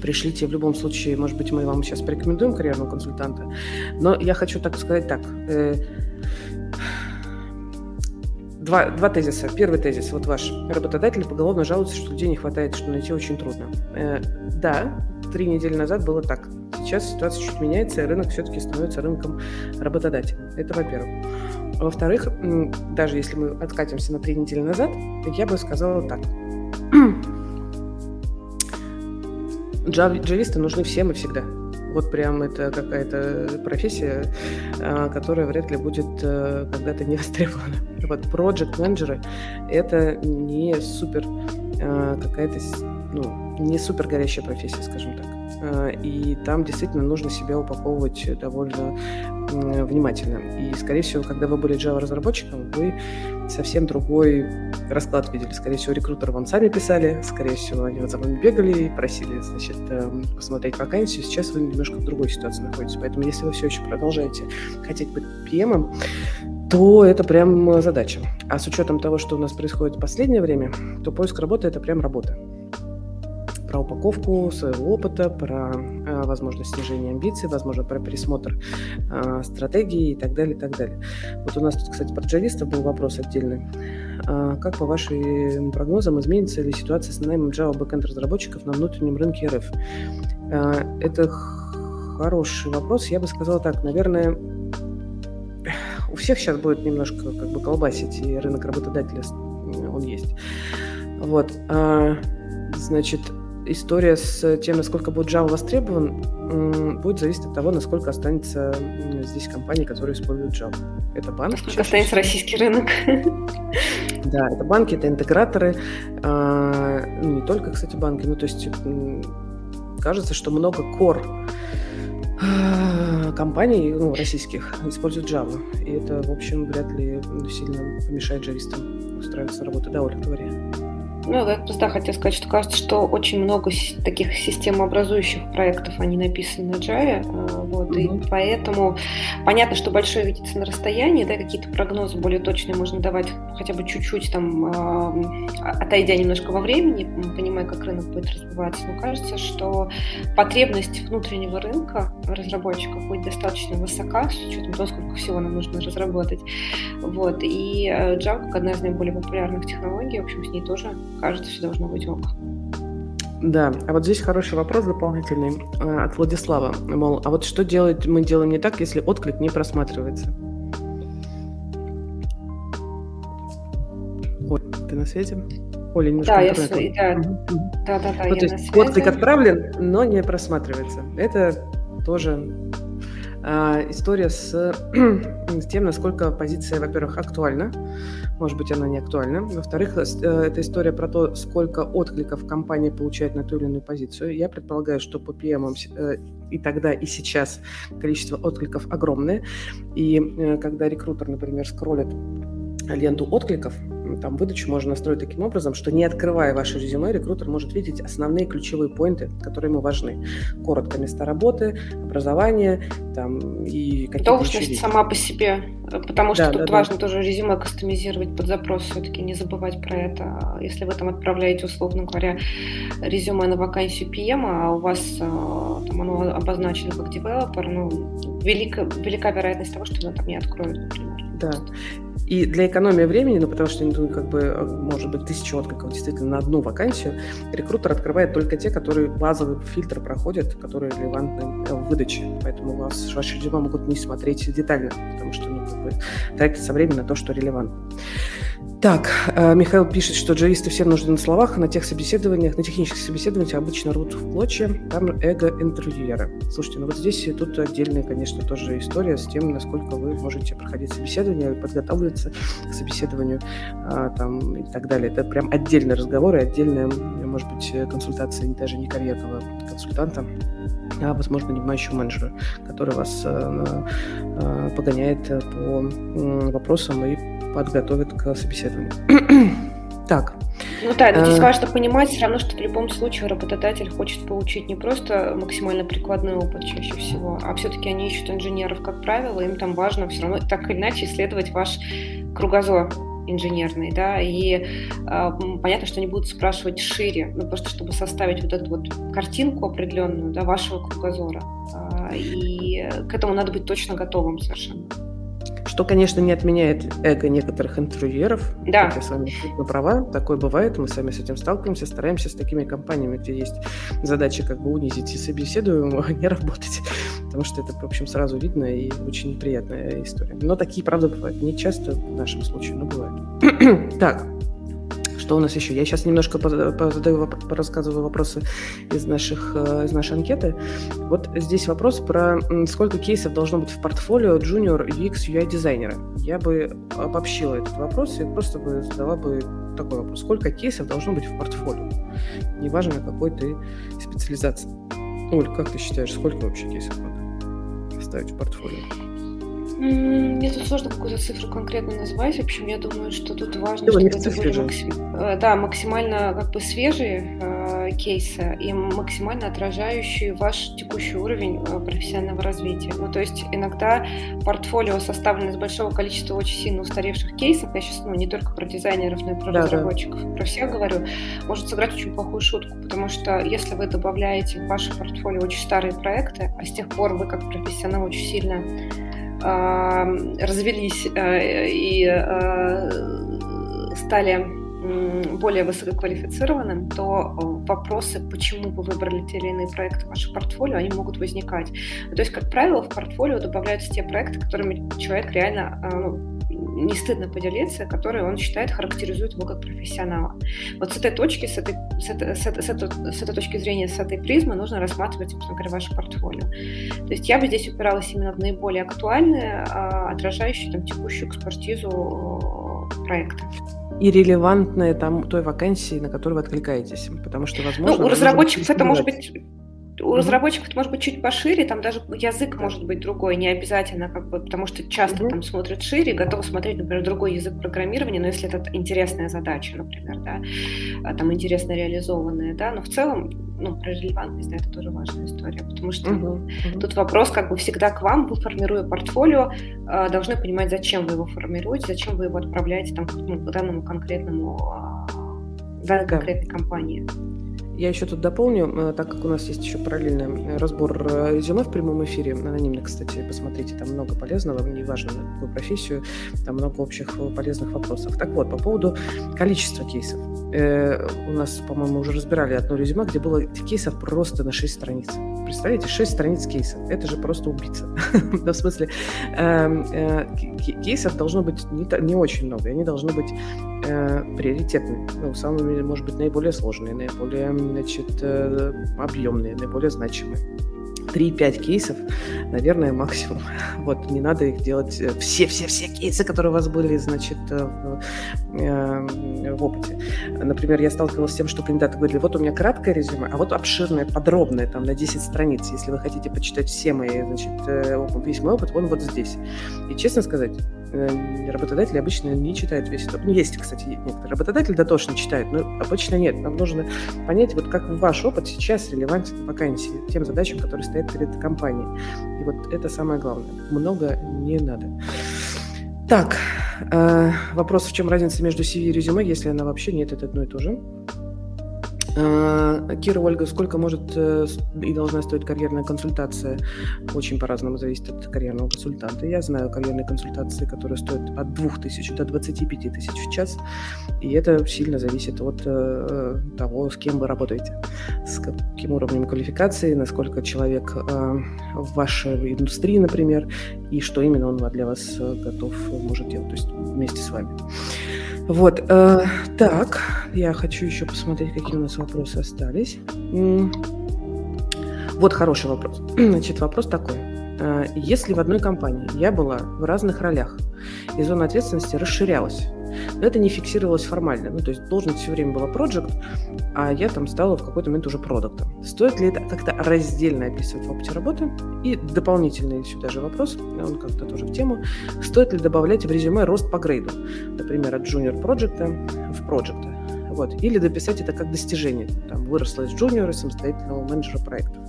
[SPEAKER 1] пришлите в любом случае, может быть, мы вам сейчас порекомендуем карьерного консультанта, но я хочу так сказать так, э, Два, два тезиса. Первый тезис, вот ваш. Работодатели поголовно жалуются, что людей не хватает, что найти очень трудно. Э, да, три недели назад было так. Сейчас ситуация чуть меняется, и рынок все-таки становится рынком работодателей. Это во-первых. Во-вторых, даже если мы откатимся на три недели назад, я бы сказала так. Джависты нужны всем и всегда. Вот прям это какая-то профессия, а, которая вряд ли будет э, когда-то не востребована. Вот project менеджеры это не супер а, какая-то, ну, не супер горящая профессия, скажем так. А, и там действительно нужно себя упаковывать довольно внимательно. И, скорее всего, когда вы были Java-разработчиком, вы совсем другой расклад видели. Скорее всего, рекрутеры вам сами писали, скорее всего, они за вами бегали и просили, значит, эм, посмотреть вакансию. Сейчас вы немножко в другой ситуации находитесь. Поэтому, если вы все еще продолжаете хотеть быть PM, то это прям задача. А с учетом того, что у нас происходит в последнее время, то поиск работы – это прям работа про упаковку своего опыта, про э, возможность снижения амбиций, возможно, про пересмотр э, стратегии и так далее, и так далее. Вот у нас тут, кстати, про джавистов был вопрос отдельный. Э, как по вашим прогнозам изменится ли ситуация с наймом Java backend разработчиков на внутреннем рынке РФ? Э, это хороший вопрос. Я бы сказала так, наверное, у всех сейчас будет немножко как бы колбасить, и рынок работодателя он есть. Вот. А, значит, история с тем, насколько будет Java востребован, будет зависеть от того, насколько останется здесь компании, которые используют Java. Это банк.
[SPEAKER 2] Насколько останется российский рынок.
[SPEAKER 1] Да, это банки, это интеграторы. А, ну, не только, кстати, банки. Ну, то есть кажется, что много core а, компаний ну, российских используют Java. И это, в общем, вряд ли сильно помешает джавистам устраиваться на работу. Да, Оля, говори.
[SPEAKER 2] Ну, я просто хотела сказать, что кажется, что очень много таких системообразующих проектов, они написаны на Java, а, вот, mm-hmm. и поэтому понятно, что большое видится на расстоянии, да, какие-то прогнозы более точные можно давать хотя бы чуть-чуть там, а, отойдя немножко во времени, понимая, как рынок будет развиваться, но кажется, что потребность внутреннего рынка разработчиков будет достаточно высока, с учетом того, сколько всего нам нужно разработать, вот, и э, Java, как одна из наиболее популярных технологий, в общем, с ней тоже кажется, все должно быть ок.
[SPEAKER 1] Да, а вот здесь хороший вопрос дополнительный э, от Владислава. Мол, а вот что делать мы делаем не так, если отклик не просматривается? Оль, ты на свете? Оля,
[SPEAKER 2] немножко да, интернета. я, да, да, да, да,
[SPEAKER 1] ну, я то есть связи. отклик отправлен, но не просматривается. Это тоже история с, с тем, насколько позиция, во-первых, актуальна, может быть, она не актуальна. Во-вторых, э, это история про то, сколько откликов компания получает на ту или иную позицию. Я предполагаю, что по PM э, и тогда, и сейчас количество откликов огромное. И э, когда рекрутер, например, скроллит ленту откликов, там выдачу можно настроить таким образом, что не открывая ваше резюме, рекрутер может видеть основные ключевые поинты, которые ему важны. Коротко места работы, образование там, и какие-то
[SPEAKER 2] Должность сама по себе, потому что да, тут да, важно да. тоже резюме кастомизировать под запрос, все-таки не забывать про это. Если вы там отправляете, условно говоря, резюме на вакансию PM, а у вас а, там оно обозначено как девелопер, ну, велика, велика вероятность того, что оно там не откроют, например.
[SPEAKER 1] Да. И для экономии времени, ну, потому что, ну, как бы, э, может быть, тысяча откликов действительно на одну вакансию, рекрутер открывает только те, которые базовый фильтр проходят, которые релевантны в выдаче. Поэтому у вас ваши резюме могут не смотреть детально, потому что, ну, как бы, тратится время на то, что релевантно. Так, э, Михаил пишет, что джависты все нужны на словах, на тех собеседованиях, на технических собеседованиях обычно рвут в клочья, там эго интервьюера. Слушайте, ну вот здесь тут отдельная, конечно, тоже история с тем, насколько вы можете проходить собеседование, подготавливаться к собеседованию а, там, и так далее. Это прям отдельный разговор и отдельная, может быть, консультация даже не карьерного консультанта, а, возможно, нанимающего менеджера, который вас а, а, погоняет по вопросам и подготовит к собеседованию. так.
[SPEAKER 2] Ну да, но здесь важно понимать все равно, что в любом случае работодатель хочет получить не просто максимально прикладной опыт чаще всего, а все-таки они ищут инженеров, как правило, им там важно все равно так или иначе исследовать ваш кругозор инженерный, да, и э, понятно, что они будут спрашивать шире, ну, просто чтобы составить вот эту вот картинку определенную, да, вашего кругозора, э, и к этому надо быть точно готовым совершенно.
[SPEAKER 1] Что, конечно, не отменяет эго некоторых интервьюеров.
[SPEAKER 2] Да.
[SPEAKER 1] Я с вами абсолютно права. Такое бывает. Мы сами с этим сталкиваемся. Стараемся с такими компаниями, где есть задача как бы унизить и собеседуемого, а не работать. Потому что это, в общем, сразу видно и очень неприятная история. Но такие, правда, бывают. Не часто в нашем случае, но бывают. так. Что у нас еще? Я сейчас немножко задаю, рассказываю вопросы из, наших, э, из нашей анкеты. Вот здесь вопрос про сколько кейсов должно быть в портфолио junior UX UI дизайнера. Я бы обобщила этот вопрос и просто бы задала бы такой вопрос. Сколько кейсов должно быть в портфолио? Неважно, какой ты специализации. Оль, как ты считаешь, сколько вообще кейсов надо ставить в портфолио?
[SPEAKER 2] Мне тут сложно какую-то цифру конкретно назвать. В общем, я думаю, что тут важно, чтобы это были максим... Э, да, максимально как бы свежие э, кейсы и максимально отражающие ваш текущий уровень э, профессионального развития. Ну, то есть иногда портфолио составлено из большого количества очень сильно устаревших кейсов. Я сейчас ну, не только про дизайнеров, но и про да, разработчиков, да. про всех говорю. Может сыграть очень плохую шутку, потому что если вы добавляете в ваше портфолио очень старые проекты, а с тех пор вы как профессионал очень сильно развелись э, и э, стали более высококвалифицированным, то э, вопросы, почему вы выбрали те или иные проекты в ваше портфолио, они могут возникать. То есть, как правило, в портфолио добавляются те проекты, которыми человек реально ну, не стыдно поделиться, которые он считает характеризуют его как профессионала. Вот с этой точки, с этой, с этой, с этой, с этой, с этой точки зрения, с этой призмы нужно рассматривать, собственно говоря, ваше портфолио. То есть я бы здесь упиралась именно в наиболее актуальные, а, отражающие там, текущую экспертизу проекта
[SPEAKER 1] и релевантное там той вакансии, на которую вы откликаетесь. Потому что, возможно...
[SPEAKER 2] Ну, у разработчиков это может быть у разработчиков это может быть чуть пошире, там даже язык может быть другой, не обязательно, как бы, потому что часто mm-hmm. там смотрят шире, готовы смотреть, например, другой язык программирования, но если это интересная задача, например, да, а, там интересно реализованная, да, но в целом, ну, про релевантность, да, это тоже важная история, потому что mm-hmm. тут вопрос как бы всегда к вам, вы формируя портфолио, а, должны понимать, зачем вы его формируете, зачем вы его отправляете там ну, к данному конкретному а, данной конкретной компании.
[SPEAKER 1] Я еще тут дополню, э, так как у нас есть еще параллельный разбор э, резюме в прямом эфире, анонимно, кстати, посмотрите, там много полезного, неважно на какую профессию, там много общих э, полезных вопросов. Так вот, по поводу количества кейсов. Э, у нас, по-моему, уже разбирали одно резюме, где было кейсов просто на 6 страниц представляете, 6 страниц кейсов. Это же просто убийца. в смысле, эм, э, кейсов должно быть не очень много. Они должны быть э, приоритетными. Ну, самыми, может быть, наиболее сложные, наиболее, значит, объемные, наиболее значимые. 3-5 кейсов, наверное, максимум. Вот, не надо их делать все-все-все э, кейсы, которые у вас были, значит, э, в, э, в опыте. Например, я сталкивалась с тем, что кандидаты говорили, вот у меня краткое резюме, а вот обширное, подробное, там, на 10 страниц. Если вы хотите почитать все мои, значит, весь мой опыт, он вот здесь. И, честно сказать, работодатели обычно не читают весь этот. Ну, есть, кстати, некоторые работодатели дотошно читают, но обычно нет. Нам нужно понять, вот как ваш опыт сейчас релевантен вакансии, тем задачам, которые стоят перед компанией. И вот это самое главное. Много не надо. Так, э, вопрос, в чем разница между CV и резюме, если она вообще нет, это одно и то же. А, Кира, Ольга, сколько может э, и должна стоить карьерная консультация? Очень по-разному зависит от карьерного консультанта. Я знаю карьерные консультации, которые стоят от 2000 до 25 тысяч в час, и это сильно зависит от э, того, с кем вы работаете, с каким уровнем квалификации, насколько человек э, в вашей индустрии, например, и что именно он для вас готов может делать, то есть вместе с вами. Вот, э, так, я хочу еще посмотреть, какие у нас вопросы остались. Вот хороший вопрос. Значит, вопрос такой. Э, если в одной компании я была в разных ролях, и зона ответственности расширялась, но это не фиксировалось формально. Ну, то есть должность все время была project, а я там стала в какой-то момент уже продуктом. Стоит ли это как-то раздельно описывать в опыте работы? И дополнительный сюда же вопрос, он как-то тоже в тему. Стоит ли добавлять в резюме рост по грейду? Например, от junior project в project. Вот. Или дописать это как достижение. Там, выросла из джуниора самостоятельного менеджера проектов.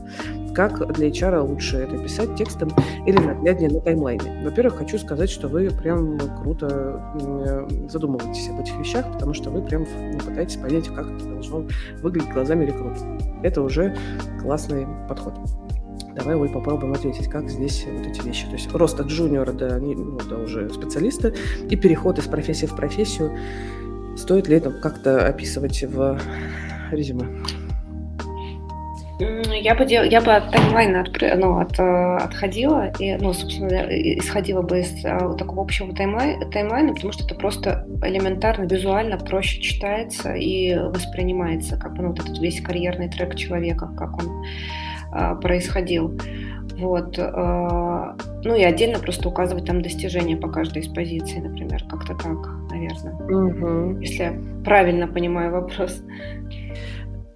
[SPEAKER 1] Как для HR лучше это писать текстом или нагляднее на таймлайне? Во-первых, хочу сказать, что вы прям круто задумываетесь об этих вещах, потому что вы прям пытаетесь понять, как это должно выглядеть глазами рекрутера. Это уже классный подход. Давай, Оль, попробуем ответить, как здесь вот эти вещи. То есть рост от джуниора до, ну, до уже специалиста и переход из профессии в профессию Стоит ли это как-то описывать в резюме?
[SPEAKER 2] Я бы, дел... я бы от таймлайна от... ну, от... Э, отходила, и, ну, собственно, исходила бы из а, такого общего таймлай... таймлайна, потому что это просто элементарно, визуально проще читается и воспринимается, как бы, ну, вот этот весь карьерный трек человека, как он а, происходил. Вот. Ну и отдельно просто указывать там достижения по каждой из позиций, например, как-то так, наверное. Угу. Если я правильно понимаю вопрос.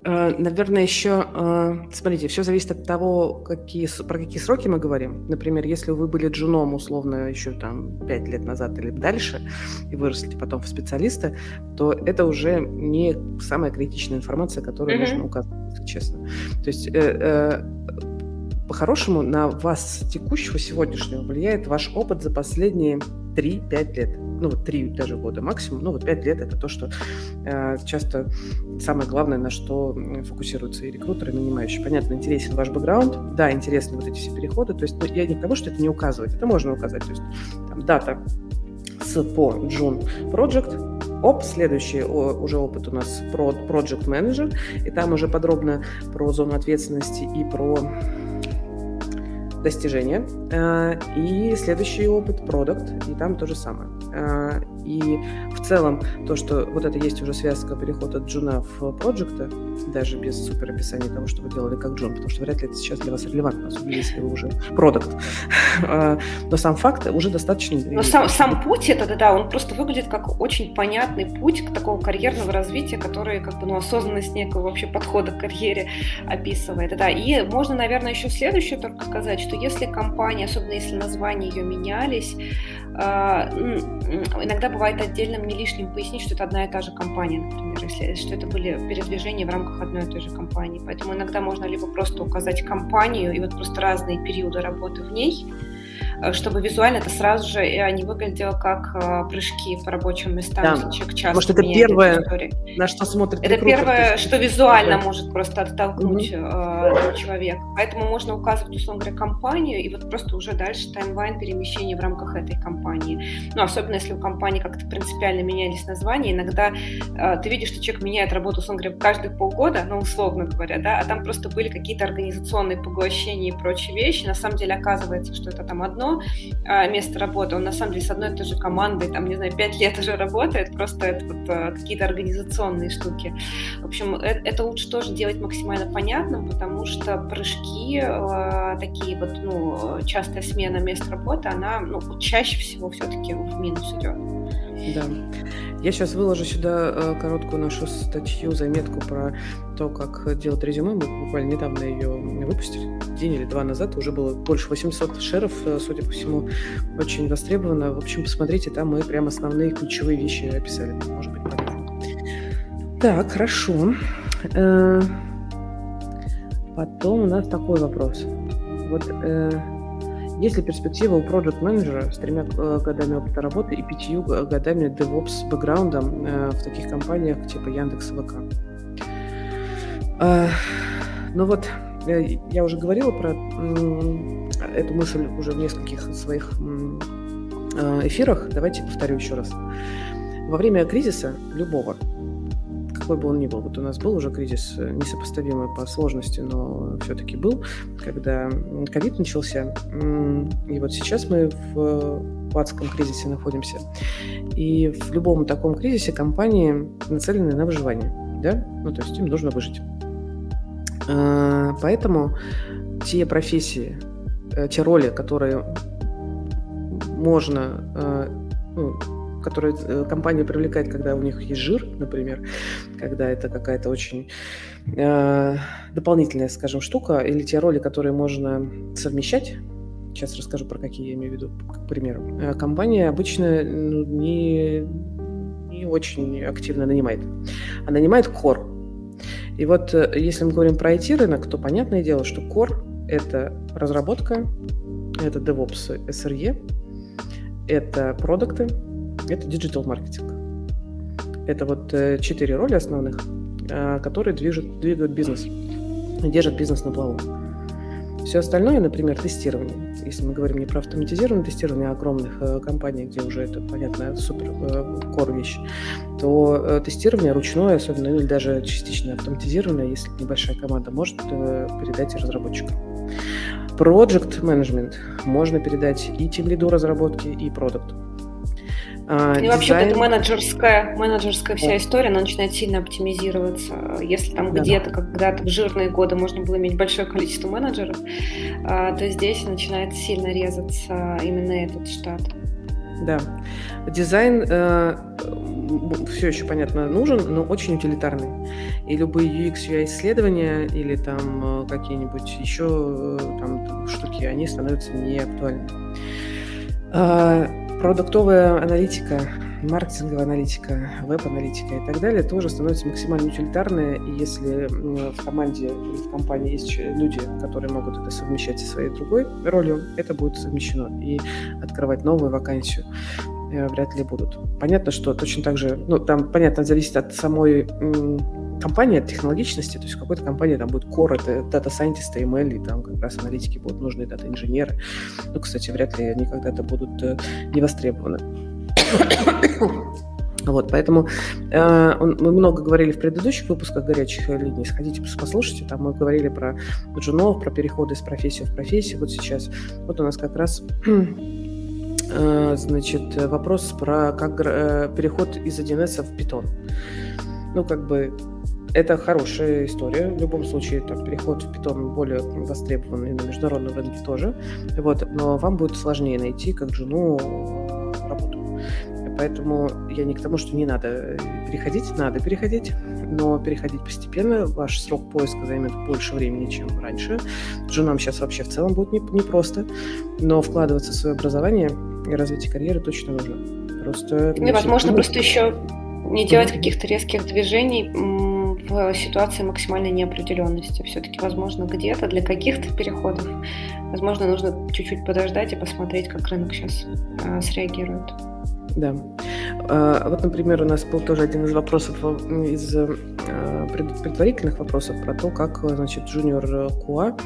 [SPEAKER 1] Э, наверное, еще, э, смотрите, все зависит от того, какие, про какие сроки мы говорим. Например, если вы были джуном, условно, еще там 5 лет назад или дальше, и выросли потом в специалиста, то это уже не самая критичная информация, которую mm-hmm. нужно указывать, если честно. То есть э, по-хорошему на вас текущего, сегодняшнего влияет ваш опыт за последние 3-5 лет. Ну, вот 3 даже года максимум. Ну, вот 5 лет – это то, что э, часто самое главное, на что фокусируются и рекрутеры, и нанимающие. Понятно, интересен ваш бэкграунд, да, интересны вот эти все переходы. То есть ну, я не к тому, что это не указывать, это можно указать. То есть там дата с по June Project, оп, следующий уже опыт у нас про Project Manager, и там уже подробно про зону ответственности и про достижения. Э, и следующий опыт – продукт, и там то же самое. И в целом то, что вот это есть уже связка перехода джуна в проекта, даже без супер описания того, что вы делали как джун, потому что вряд ли это сейчас для вас релевантно, особенно если вы уже продукт. Э, но сам факт уже достаточно...
[SPEAKER 2] Но сам, сам путь это, да, он просто выглядит как очень понятный путь к такого карьерного развития, который как бы, ну, осознанность некого вообще подхода к карьере описывает. Да, и можно, наверное, еще следующее только сказать, что если компания, особенно если названия ее менялись, а, иногда бывает отдельным не лишним пояснить, что это одна и та же компания, например, если, что это были передвижения в рамках одной и той же компании. Поэтому иногда можно либо просто указать компанию и вот просто разные периоды работы в ней, чтобы визуально это сразу же не выглядело как прыжки по рабочим местам, да.
[SPEAKER 1] человек часто Может, это первое, на что смотрит
[SPEAKER 2] Это рекрутер, первое, что визуально да. может просто оттолкнуть mm-hmm. человека. Поэтому можно указывать, условно говоря, компанию, и вот просто уже дальше таймлайн перемещения в рамках этой компании. Ну, особенно если у компании как-то принципиально менялись названия, иногда э, ты видишь, что человек меняет работу, условно говоря, каждые полгода, ну, условно говоря, да, а там просто были какие-то организационные поглощения и прочие вещи. На самом деле оказывается, что это там одно э, место работы, он на самом деле с одной и той же командой, там, не знаю, пять лет уже работает, просто это вот э, какие-то организационные штуки. В общем, это, это лучше тоже делать максимально понятным, потому что прыжки э, такие вот, ну, частая смена мест работы, она, ну, чаще всего все-таки в минус идет.
[SPEAKER 1] Да. Я сейчас выложу сюда э, короткую нашу статью, заметку про то, как делать резюме. Мы буквально недавно ее выпустили, день или два назад. Уже было больше 800 шеров, э, судя по всему, очень востребовано. В общем, посмотрите, там мы прям основные ключевые вещи описали. Может быть, полезно. Так, хорошо. Э, потом у нас такой вопрос. Вот есть ли перспектива у проект менеджера с тремя э, годами опыта работы и пятью годами DevOps бэкграундом э, в таких компаниях типа Яндекс и ВК? Ну вот, э, я уже говорила про эту мысль уже в нескольких своих эфирах. Давайте повторю еще раз. Во время кризиса любого, какой бы он ни был. Вот у нас был уже кризис э, несопоставимый по сложности, но все-таки был, когда ковид начался. И вот сейчас мы в адском кризисе находимся. И в любом таком кризисе компании нацелены на выживание. Да? Ну, то есть им нужно выжить. А, поэтому те профессии, э, те роли, которые можно э, ну, которые э, компания привлекает, когда у них есть жир, например, когда это какая-то очень э, дополнительная, скажем, штука, или те роли, которые можно совмещать. Сейчас расскажу про какие я имею в виду, к примеру. Э, компания обычно ну, не, не очень активно нанимает. А нанимает core. И вот э, если мы говорим про IT-рынок, то понятное дело, что core — это разработка, это DevOps SRE, это продукты, это digital маркетинг. Это вот э, четыре роли основных, э, которые движут, двигают бизнес, держат бизнес на плаву. Все остальное, например, тестирование. Если мы говорим не про автоматизированное тестирование а огромных э, компаний, где уже это, понятно, супер кор вещь, то тестирование ручное, особенно или даже частично автоматизированное, если небольшая команда, может передать разработчикам. Management можно передать и тем лиду разработки, и продукту.
[SPEAKER 2] А, и вообще вот эта менеджерская, менеджерская вся история, она начинает сильно оптимизироваться. Если там да, где-то, да. когда-то в жирные годы можно было иметь большое количество менеджеров, а, то здесь начинает сильно резаться именно этот штат.
[SPEAKER 1] Да. Дизайн э, все еще, понятно, нужен, но очень утилитарный. И любые UX, UI исследования или там э, какие-нибудь еще э, там штуки, они становятся неактуальны. А, продуктовая аналитика, маркетинговая аналитика, веб-аналитика и так далее тоже становится максимально утилитарной. И если в команде или в компании есть люди, которые могут это совмещать со своей другой ролью, это будет совмещено. И открывать новую вакансию э, вряд ли будут. Понятно, что точно так же, ну, там, понятно, зависит от самой компании, от технологичности, то есть в какой-то компании там будет core, это дата-сайентисты, ML, и там как раз аналитики будут нужны, дата-инженеры. Ну, кстати, вряд ли они когда-то будут э, не востребованы. Вот, поэтому э, он, мы много говорили в предыдущих выпусках горячих линий. Сходите, послушайте. Там мы говорили про джунов, про переходы из профессии в профессию. Вот сейчас, вот у нас как раз э, значит, вопрос про как э, переход из 1С в Python. Ну, как бы это хорошая история. В любом случае, там, переход в Python более востребованный на международном рынке тоже. Вот, но вам будет сложнее найти как жену работу. Поэтому я не к тому, что не надо переходить, надо переходить, но переходить постепенно. Ваш срок поиска займет больше времени, чем раньше. Женам сейчас вообще в целом будет непросто, не но вкладываться в свое образование и развитие карьеры точно нужно.
[SPEAKER 2] Просто... И, возможно, просто еще не делать каких-то резких движений в ситуации максимальной неопределенности. Все-таки, возможно, где-то для каких-то переходов, возможно, нужно чуть-чуть подождать и посмотреть, как рынок сейчас э, среагирует.
[SPEAKER 1] Да. А, вот, например, у нас был тоже один из вопросов из э, предварительных вопросов про то, как, значит, джуниор QA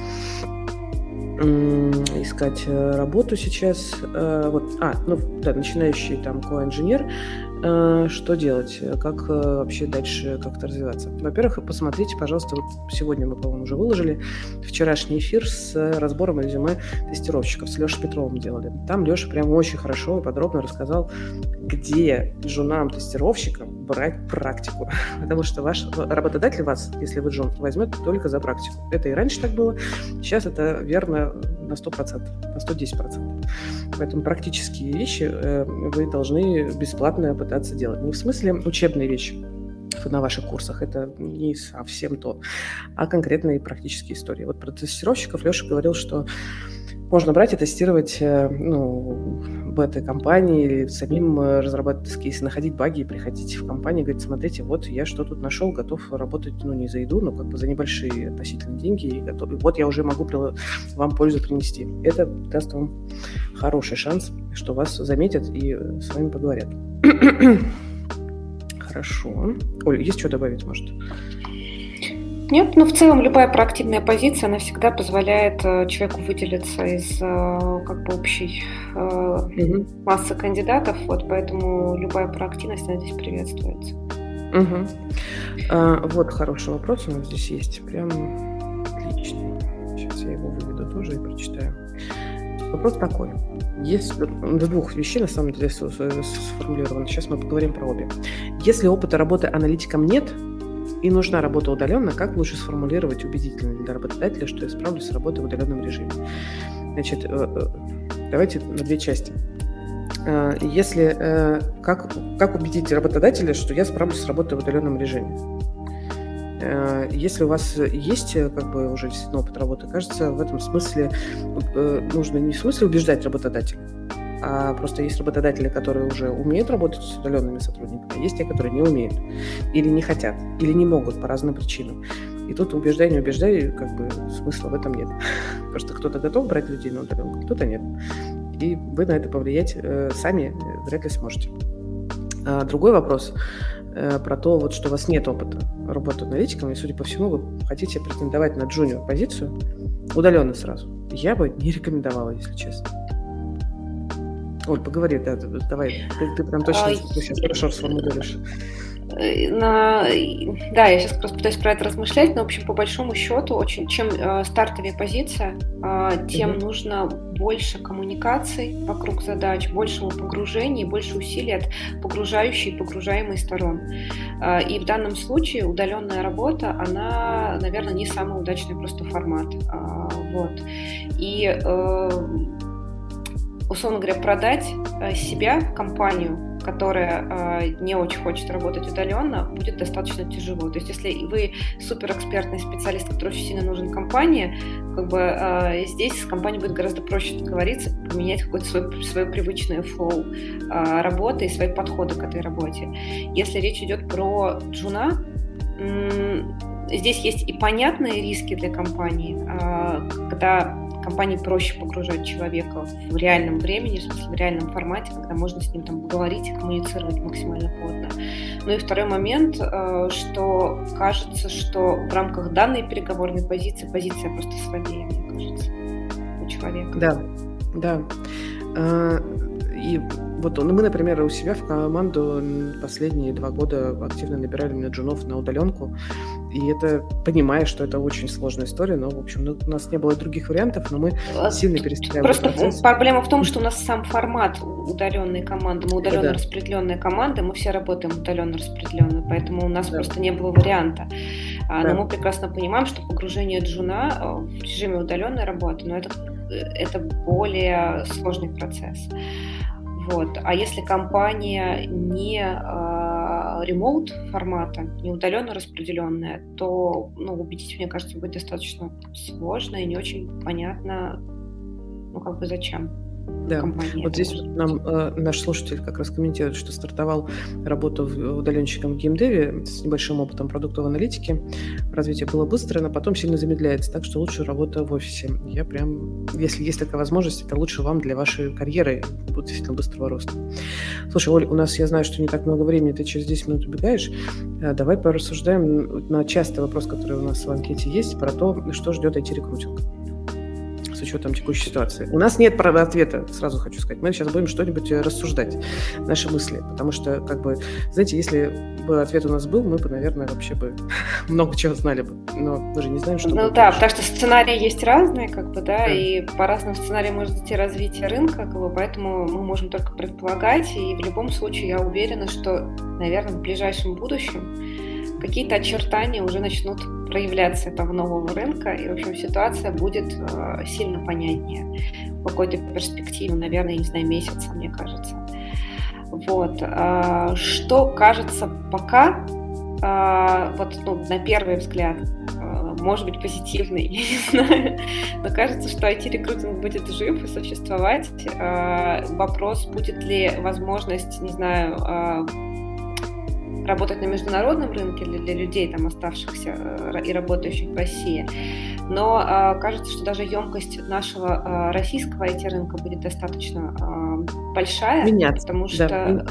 [SPEAKER 1] искать э, работу сейчас. Э, вот, а, ну да, начинающий там QA-инженер Э, что делать, как э, вообще дальше как-то развиваться. Во-первых, посмотрите, пожалуйста, вот сегодня мы, по-моему, уже выложили вчерашний эфир с разбором резюме тестировщиков, с Лешей Петровым делали. Там Леша прям очень хорошо и подробно рассказал, где джунам-тестировщикам брать практику. Потому что ваш работодатель вас, если вы джун, возьмет только за практику. Это и раньше так было, сейчас это верно на 100%, на 110%. Поэтому практические вещи э, вы должны бесплатно пытаться делать. Не в смысле учебные вещи на ваших курсах, это не совсем то, а конкретные практические истории. Вот про тестировщиков Леша говорил, что можно брать и тестировать э, ну, бета-компании или самим э, разрабатывать кейсы, находить баги и приходить в компанию и говорить, смотрите, вот я что тут нашел, готов работать, ну, не за еду, но как бы за небольшие относительно деньги, и готов, и вот я уже могу вам пользу принести. Это даст вам хороший шанс, что вас заметят и э, с вами поговорят. Хорошо. Оль, есть что добавить, может?
[SPEAKER 2] Нет, ну в целом любая проактивная позиция, она всегда позволяет э, человеку выделиться из э, как бы общей угу. массы кандидатов, вот поэтому любая проактивность, она здесь приветствуется.
[SPEAKER 1] Угу. А, вот хороший вопрос у нас здесь есть, прям отличный. Сейчас я его выведу тоже и прочитаю. Вопрос такой. Есть до двух вещей, на самом деле, сформулировано. Сейчас мы поговорим про обе. Если опыта работы аналитиком нет, и нужна работа удаленно, как лучше сформулировать убедительно для работодателя, что я справлюсь с работой в удаленном режиме? Значит, э, э, давайте на две части. Э, если как, как убедить работодателя, что я справлюсь с работой в удаленном режиме? Если у вас есть как бы уже действительно опыт работы, кажется, в этом смысле нужно не в смысле убеждать работодателя, а просто есть работодатели, которые уже умеют работать с удаленными сотрудниками, а есть те, которые не умеют, или не хотят, или не могут по разным причинам. И тут убеждай, не убеждай, как бы смысла в этом нет. Просто кто-то готов брать людей на удаленку, кто-то нет. И вы на это повлиять э, сами э, вряд ли сможете. А другой вопрос э, про то, вот, что у вас нет опыта работы аналитиком, и, судя по всему, вы хотите претендовать на джуниор позицию удаленно сразу. Я бы не рекомендовала, если честно. Оль, поговори, да, давай, ты, ты прям точно а, сейчас хорошо сформулируешь.
[SPEAKER 2] На, да, я сейчас просто пытаюсь про это размышлять, но, в общем, по большому счету, очень, чем э, стартовая позиция, э, тем mm-hmm. нужно больше коммуникаций вокруг задач, большего погружения, больше усилий от погружающей и погружаемой сторон. Э, и в данном случае удаленная работа, она, наверное, не самый удачный просто формат. Э, вот. И э, условно говоря, продать э, себя, компанию, которая э, не очень хочет работать удаленно, будет достаточно тяжело. То есть, если вы суперэкспертный специалист, который очень сильно нужен компании, как бы э, здесь с компанией будет гораздо проще договориться, поменять какой-то свой, свой привычный флоу работы и свои подходы к этой работе. Если речь идет про джуна, здесь есть и понятные риски для компании, когда компании проще погружать человека в реальном времени, в смысле в реальном формате, когда можно с ним там говорить и коммуницировать максимально плотно. Ну и второй момент, э, что кажется, что в рамках данной переговорной позиции позиция просто слабее, мне кажется, у человека.
[SPEAKER 1] Да, да. А, и вот ну, мы, например, у себя в команду последние два года активно набирали мне джунов на удаленку. И это, понимая, что это очень сложная история, но, в общем, ну, у нас не было других вариантов, но мы сильно перестраивали
[SPEAKER 2] Просто процесс. проблема в том, что у нас сам формат удаленной команды, мы удаленно да. распределенная команда, мы все работаем удаленно распределенно, поэтому у нас да. просто не было варианта. А, да. Но мы прекрасно понимаем, что погружение джуна э, в режиме удаленной работы, но ну, это, э, это более сложный процесс. Вот. А если компания не ремоут формата, не удаленно распределенная, то ну, убедить, мне кажется, будет достаточно сложно и не очень понятно, ну, как бы зачем.
[SPEAKER 1] Да, вот здесь вот нам э, наш слушатель как раз комментирует, что стартовал работу в, удаленщиком в геймдеве с небольшим опытом продуктовой аналитики. Развитие было быстрое, но потом сильно замедляется, так что лучше работа в офисе. Я прям, если есть такая возможность, это лучше вам для вашей карьеры, будет действительно быстрого роста. Слушай, Оль, у нас, я знаю, что не так много времени, ты через 10 минут убегаешь. Э, давай порассуждаем на частый вопрос, который у нас в анкете есть, про то, что ждет IT-рекрутинг с учетом текущей ситуации. У нас нет права ответа, сразу хочу сказать. Мы сейчас будем что-нибудь э, рассуждать, наши мысли, потому что, как бы, знаете, если бы ответ у нас был, мы бы, наверное, вообще бы много чего знали бы, но мы же не знаем, что
[SPEAKER 2] Ну да, дальше. потому что сценарии есть разные, как бы, да, да. и по разным сценариям может идти развитие рынка, как бы, поэтому мы можем только предполагать, и в любом случае я уверена, что, наверное, в ближайшем будущем какие-то очертания уже начнут проявляться этого нового рынка, и, в общем, ситуация будет э, сильно понятнее в какой-то перспективе, наверное, не знаю, месяца, мне кажется. Вот. Э, что кажется пока, э, вот ну, на первый взгляд, э, может быть, позитивный, я не знаю, но кажется, что IT-рекрутинг будет жив и существовать. Э, вопрос, будет ли возможность, не знаю, э, работать на международном рынке для, для людей, там, оставшихся э, и работающих в России. Но э, кажется, что даже емкость нашего э, российского IT-рынка будет достаточно э, большая,
[SPEAKER 1] меняться,
[SPEAKER 2] потому что да.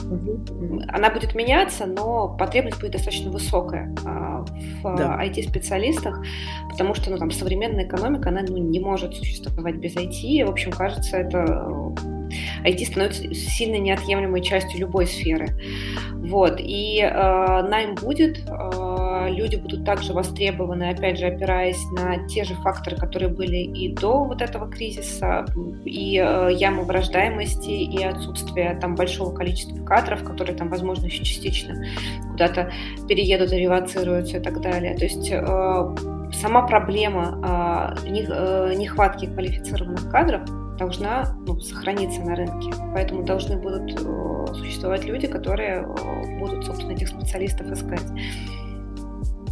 [SPEAKER 2] она будет меняться, но потребность будет достаточно высокая э, в да. IT-специалистах, потому что ну, там, современная экономика, она ну, не может существовать без IT. В общем, кажется, это IT становится сильно неотъемлемой частью любой сферы. Вот. И э, найм будет, э, люди будут также востребованы, опять же, опираясь на те же факторы, которые были и до вот этого кризиса, и э, ямы враждаемости, и отсутствие там большого количества кадров, которые там, возможно, еще частично куда-то переедут, ревацируются и так далее. То есть э, сама проблема э, э нехватки квалифицированных кадров должна ну, сохраниться на рынке. Поэтому должны будут э, существовать люди, которые э, будут, собственно, этих специалистов искать.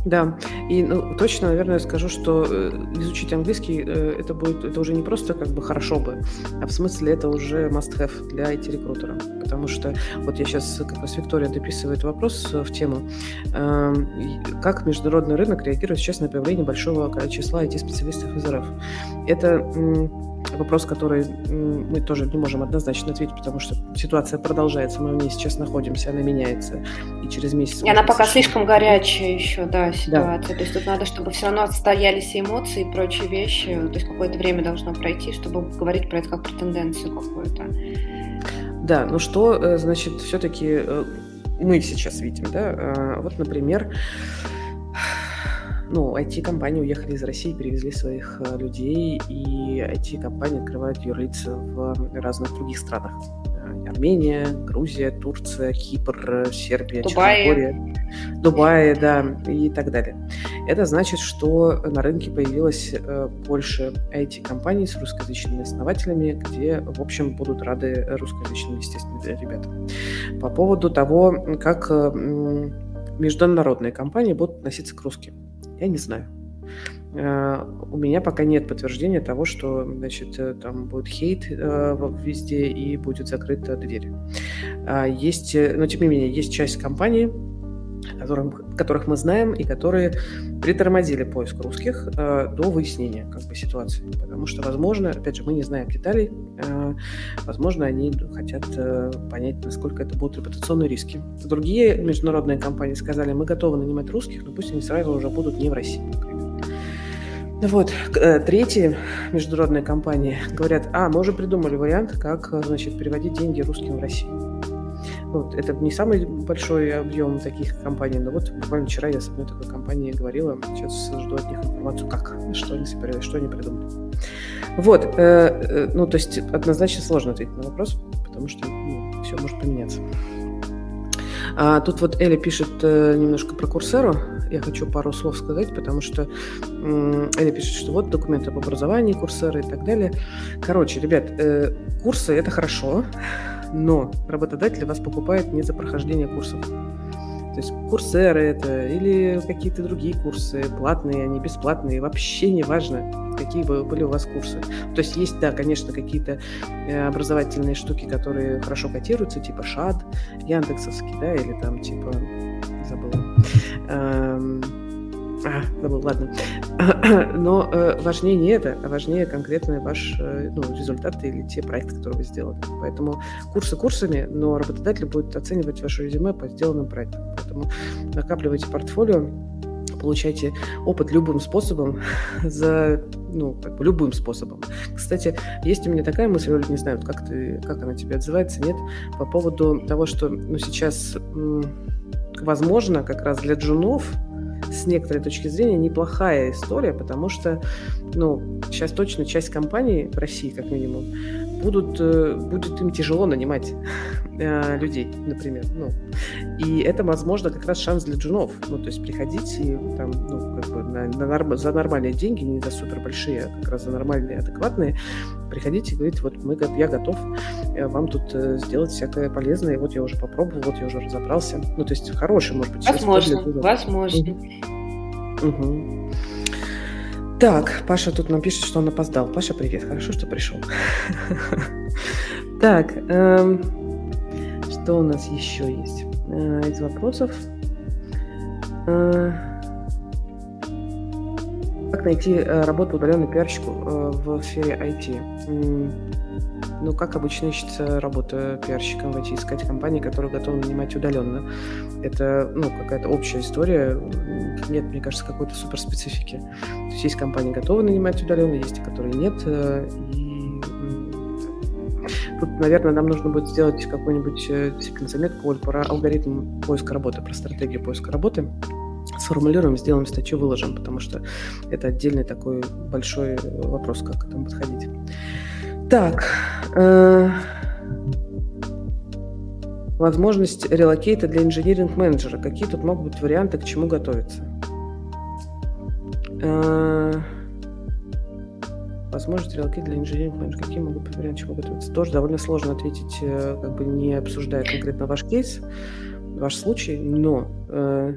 [SPEAKER 1] Да, и ну, точно, наверное, скажу, что э, изучить английский э, это будет, это уже не просто как бы хорошо бы, а в смысле это уже must-have для IT-рекрутера. Потому что вот я сейчас, как раз Виктория дописывает вопрос в тему, э, как международный рынок реагирует сейчас на появление большого числа IT-специалистов из РФ. Это вопрос, который мы тоже не можем однозначно ответить, потому что ситуация продолжается, мы в ней сейчас находимся, она меняется, и через месяц...
[SPEAKER 2] И она пока слишком горячая еще, да, ситуация. Да. То есть тут надо, чтобы все равно отстоялись эмоции и прочие вещи, то есть какое-то время должно пройти, чтобы говорить про это как про тенденцию какую-то.
[SPEAKER 1] Да, ну что, э, значит, все-таки э, мы сейчас видим, да, э, вот, например, ну, IT-компании уехали из России, перевезли своих э, людей, и IT-компании открывают юрлица в разных других странах. Э, Армения, Грузия, Турция, Кипр, Сербия, Дубай. Черногория, Дубай, да, и так далее. Это значит, что на рынке появилось э, больше IT-компаний с русскоязычными основателями, где, в общем, будут рады русскоязычным, естественно, ребятам. По поводу того, как международные компании будут относиться к русским. Я не знаю. Э, у меня пока нет подтверждения того, что, значит, э, там будет хейт э, везде и будет закрыта дверь. А есть, но тем не менее, есть часть компаний, которым, которых мы знаем и которые притормозили поиск русских э, до выяснения как бы, ситуации. Потому что, возможно, опять же, мы не знаем деталей, э, возможно, они хотят э, понять, насколько это будут репутационные риски. Другие международные компании сказали, мы готовы нанимать русских, но пусть они сразу уже будут не в России, Вот. Э, третьи международные компании говорят, а, мы уже придумали вариант, как, значит, переводить деньги русским в Россию. Ну, это не самый большой объем таких компаний, но вот буквально вчера я с одной такой компанией говорила, сейчас жду от них информацию, как, что они собираются, что они придумали. Вот, э, э, ну, то есть однозначно сложно ответить на вопрос, потому что ну, все может поменяться. А, тут вот Эля пишет э, немножко про Курсеру. Я хочу пару слов сказать, потому что э, Эля пишет, что вот документы об образовании Курсера и так далее. Короче, ребят, э, курсы – это хорошо, но работодатель вас покупает не за прохождение курсов. То есть курсеры это или какие-то другие курсы, платные, они бесплатные, вообще не важно. какие были у вас курсы. То есть есть, да, конечно, какие-то э, образовательные штуки, которые хорошо котируются, типа ШАД, Яндексовский, да, или там типа, забыла, эм, а, забыл, ладно. Но э, важнее не это, а важнее конкретно ваш э, ну, результат или те проекты, которые вы сделали. Поэтому курсы курсами, но работодатель будет оценивать ваше резюме по сделанным проектам. Поэтому накапливайте портфолио, получайте опыт любым способом, за, ну, как бы любым способом. Кстати, есть у меня такая мысль, Оля, не знаю, как, ты, как она тебе отзывается, нет, по поводу того, что ну, сейчас, возможно, как раз для джунов с некоторой точки зрения неплохая история, потому что, ну, сейчас точно часть компаний в России, как минимум, будут, э, будет им тяжело нанимать э, людей, например. Ну, и это, возможно, как раз шанс для джунов. Ну, то есть приходить и там, ну, как бы на, на норм, за нормальные деньги, не за супер большие, а как раз за нормальные, адекватные, приходить и говорить, вот мы, я готов э, вам тут сделать всякое полезное, вот я уже попробовал, вот я уже разобрался. Ну, то есть хороший, может быть,
[SPEAKER 2] Возможно, возможно.
[SPEAKER 1] Угу. Так, Паша тут нам пишет, что он опоздал. Паша, привет, хорошо, что пришел. Так, эм, что у нас еще есть э, из вопросов? Э, как найти э, работу удаленной пиарщику в сфере IT? Ну, как обычно ищется работа пиарщиком в IT, искать компании, которые готовы нанимать удаленно. Это, ну, какая-то общая история. Нет, мне кажется, какой-то суперспецифики. То есть есть компании, готовы нанимать удаленно, есть те, которые нет. Э, и тут, наверное, нам нужно будет сделать какую-нибудь э, действительно заметку, Оль, про алгоритм поиска работы, про стратегию поиска работы сформулируем, сделаем статью, выложим, потому что это отдельный такой большой вопрос, как к этому подходить. Так. Э, возможность релокейта для engineering-менеджера. Какие тут могут быть варианты, к чему готовиться? Э, возможность релокейта для engineering-менеджера. Какие могут быть варианты, к чему готовиться? Тоже довольно сложно ответить, э, как бы не обсуждая конкретно ваш кейс, ваш случай, но...
[SPEAKER 2] Э,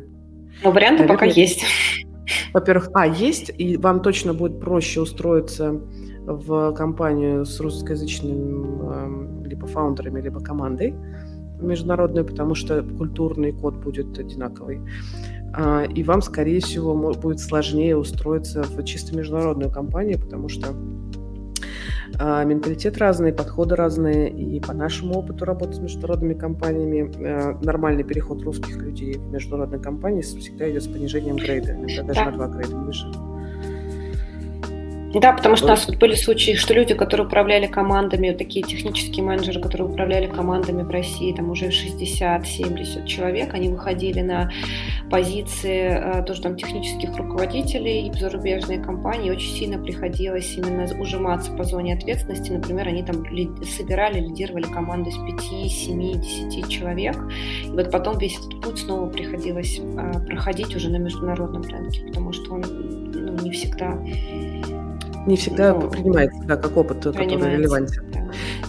[SPEAKER 2] но варианты наверное, пока есть.
[SPEAKER 1] Во-первых, а, есть, и вам точно будет проще устроиться в компанию с русскоязычным либо фаундерами, либо командой международной, потому что культурный код будет одинаковый. А, и вам, скорее всего, будет сложнее устроиться в чисто международную компанию, потому что а, менталитет разный, подходы разные, и по нашему опыту работы с международными компаниями а, нормальный переход русских людей в международные компании всегда идет с понижением грейда, иногда даже да. на два грейда выше.
[SPEAKER 2] Да, потому что у нас были случаи, что люди, которые управляли командами, такие технические менеджеры, которые управляли командами в России, там уже 60-70 человек, они выходили на позиции э, тоже там технических руководителей в зарубежные компании, очень сильно приходилось именно ужиматься по зоне ответственности. Например, они там собирали, лидировали команду из 5, 7, 10 человек. И вот потом весь этот путь снова приходилось э, проходить уже на международном рынке, потому что он ну, не всегда
[SPEAKER 1] не всегда ну, принимается да, как опыт, который релевантен. Да.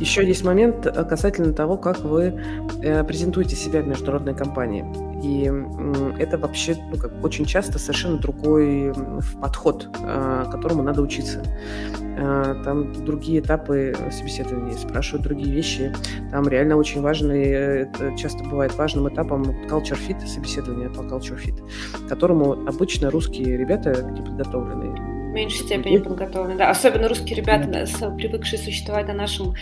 [SPEAKER 1] Еще есть момент э, касательно того, как вы э, презентуете себя в международной компании. И это вообще ну, как, очень часто совершенно другой подход, э, которому надо учиться. Там другие этапы собеседования, спрашивают другие вещи. Там реально очень важный, это часто бывает важным этапом culture fit, собеседования по culture fit, которому обычно русские ребята неподготовленные
[SPEAKER 2] меньшей степени подготовлены. Да. Особенно русские ребята, да, привыкшие существовать на нашем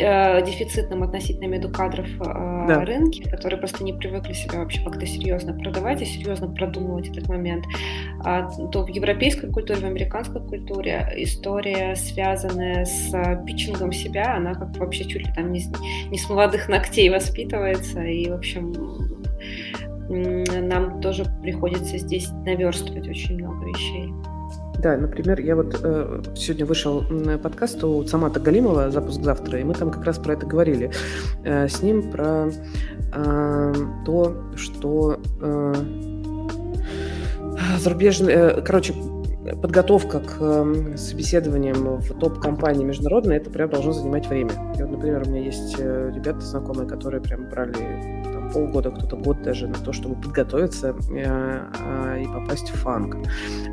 [SPEAKER 2] э, дефицитном относительно медукадров э, да. рынке, которые просто не привыкли себя вообще как-то серьезно продавать и серьезно продумывать этот момент. А, то в европейской культуре, в американской культуре история, связанная с питчингом себя, она как вообще чуть ли там не, не с молодых ногтей воспитывается. И, в общем, нам тоже приходится здесь наверстывать очень много вещей.
[SPEAKER 1] Да, например, я вот э, сегодня вышел на подкаст у Самата Галимова «Запуск завтра», и мы там как раз про это говорили. Э, с ним про э, то, что э, зарубежные... Э, короче, подготовка к собеседованиям в топ-компании международной, это прям должно занимать время. И вот, например, у меня есть э, ребята знакомые, которые прям брали полгода, кто-то год даже на то, чтобы подготовиться э, э, и попасть в фанк.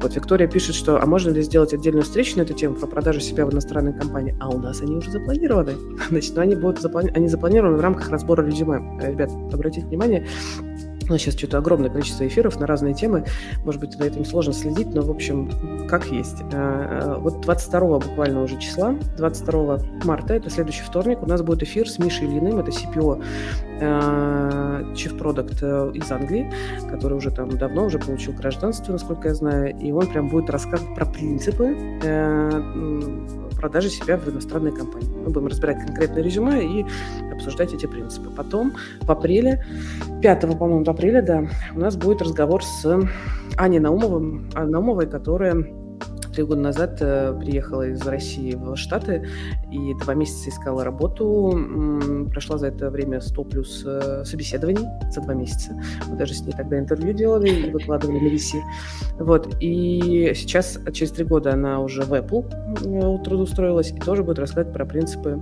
[SPEAKER 1] Вот Виктория пишет, что а можно ли сделать отдельную встречу на эту тему про продажу себя в иностранной компании? А у нас они уже запланированы. Значит, ну, они будут заплани... они запланированы в рамках разбора резюме. Ребят, обратите внимание, у нас сейчас что-то огромное количество эфиров на разные темы. Может быть, за этим сложно следить, но, в общем, как есть. А, а, вот 22 буквально уже числа, 22 марта, это следующий вторник, у нас будет эфир с Мишей Ильиным, это CPO а, Chief Product э, из Англии, который уже там давно уже получил гражданство, насколько я знаю, и он прям будет рассказывать про принципы э, продажи себя в иностранной компании. Мы будем разбирать конкретное резюме и обсуждать эти принципы. Потом в апреле, 5, по-моему, апреля, да, у нас будет разговор с Аней Наумовым, Наумовой, которая три года назад э, приехала из России в Штаты и два месяца искала работу. Прошла за это время 100 плюс э, собеседований за два месяца. Мы даже с ней тогда интервью делали и выкладывали на VC. Вот. И сейчас, через три года, она уже в Apple э, трудоустроилась и тоже будет рассказывать про принципы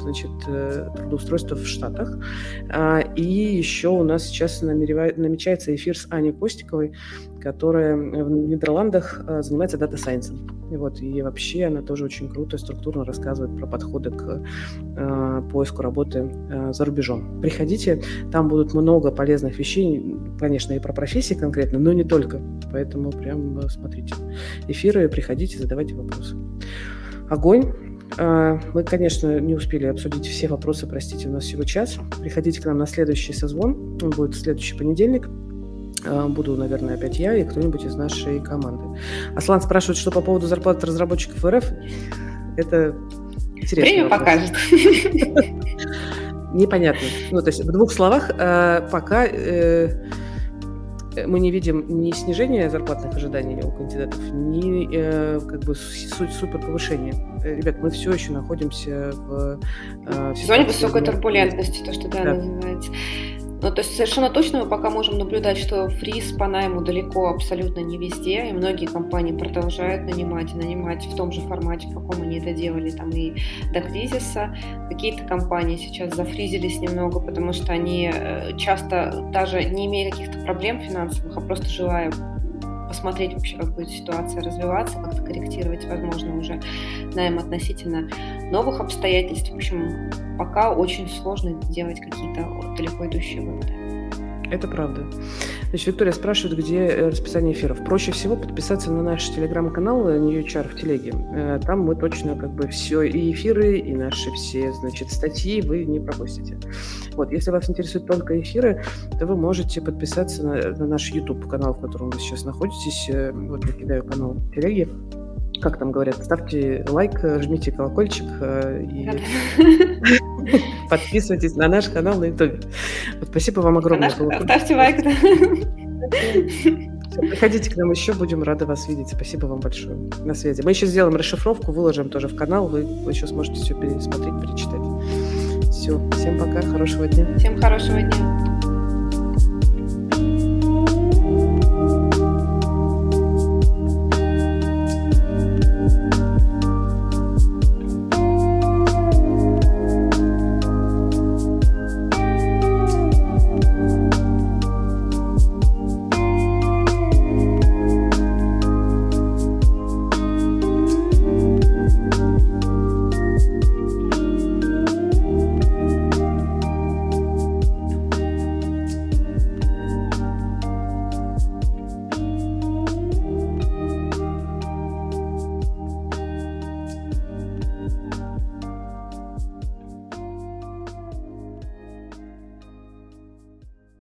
[SPEAKER 1] значит, трудоустройства в Штатах. А, и еще у нас сейчас намечается эфир с Аней Костиковой, которая в Нидерландах э, занимается дата сайенсом. И вот, и вообще она тоже очень круто структурно рассказывает про подходы к э, поиску работы э, за рубежом. Приходите, там будут много полезных вещей, конечно, и про профессии конкретно, но не только. Поэтому прям э, смотрите эфиры, приходите, задавайте вопросы. Огонь. Э, мы, конечно, не успели обсудить все вопросы, простите, у нас всего час. Приходите к нам на следующий созвон, он будет в следующий понедельник. Э, буду, наверное, опять я и кто-нибудь из нашей команды. Аслан спрашивает, что по поводу зарплаты разработчиков РФ. Это интересно.
[SPEAKER 2] Время покажет.
[SPEAKER 1] Непонятно. Ну, то есть в двух словах, э, пока э, мы не видим ни снижения зарплатных ожиданий у кандидатов, ни как бы суть супер повышения. Ребят, мы все еще находимся в...
[SPEAKER 2] в зоне высокой турбулентности, то, что да, да. называется. Ну, то есть совершенно точно мы пока можем наблюдать, что фриз по найму далеко абсолютно не везде, и многие компании продолжают нанимать и нанимать в том же формате, в каком они это делали там и до кризиса. Какие-то компании сейчас зафризились немного, потому что они э, часто даже не имея каких-то проблем финансовых, а просто желая посмотреть вообще, как будет ситуация развиваться, как-то корректировать, возможно, уже найм относительно новых обстоятельств. В общем, пока очень сложно делать какие-то далеко идущие выводы.
[SPEAKER 1] Это правда. Значит, Виктория спрашивает, где э, расписание эфиров. Проще всего подписаться на наш телеграм-канал э, New HR в телеге. Э, там мы точно как бы все, и эфиры, и наши все, значит, статьи вы не пропустите. Вот, если вас интересуют только эфиры, то вы можете подписаться на, на наш YouTube-канал, в котором вы сейчас находитесь. Вот я кидаю канал в телеге как там говорят, ставьте лайк, жмите колокольчик и подписывайтесь на наш канал на YouTube. Вот спасибо вам огромное.
[SPEAKER 2] Ставьте лайк.
[SPEAKER 1] Приходите к нам еще, будем рады вас видеть. Спасибо вам большое. На связи. Мы еще сделаем расшифровку, выложим тоже в канал. Вы еще сможете все пересмотреть, перечитать. Все. Всем пока. Хорошего дня.
[SPEAKER 2] Всем хорошего дня.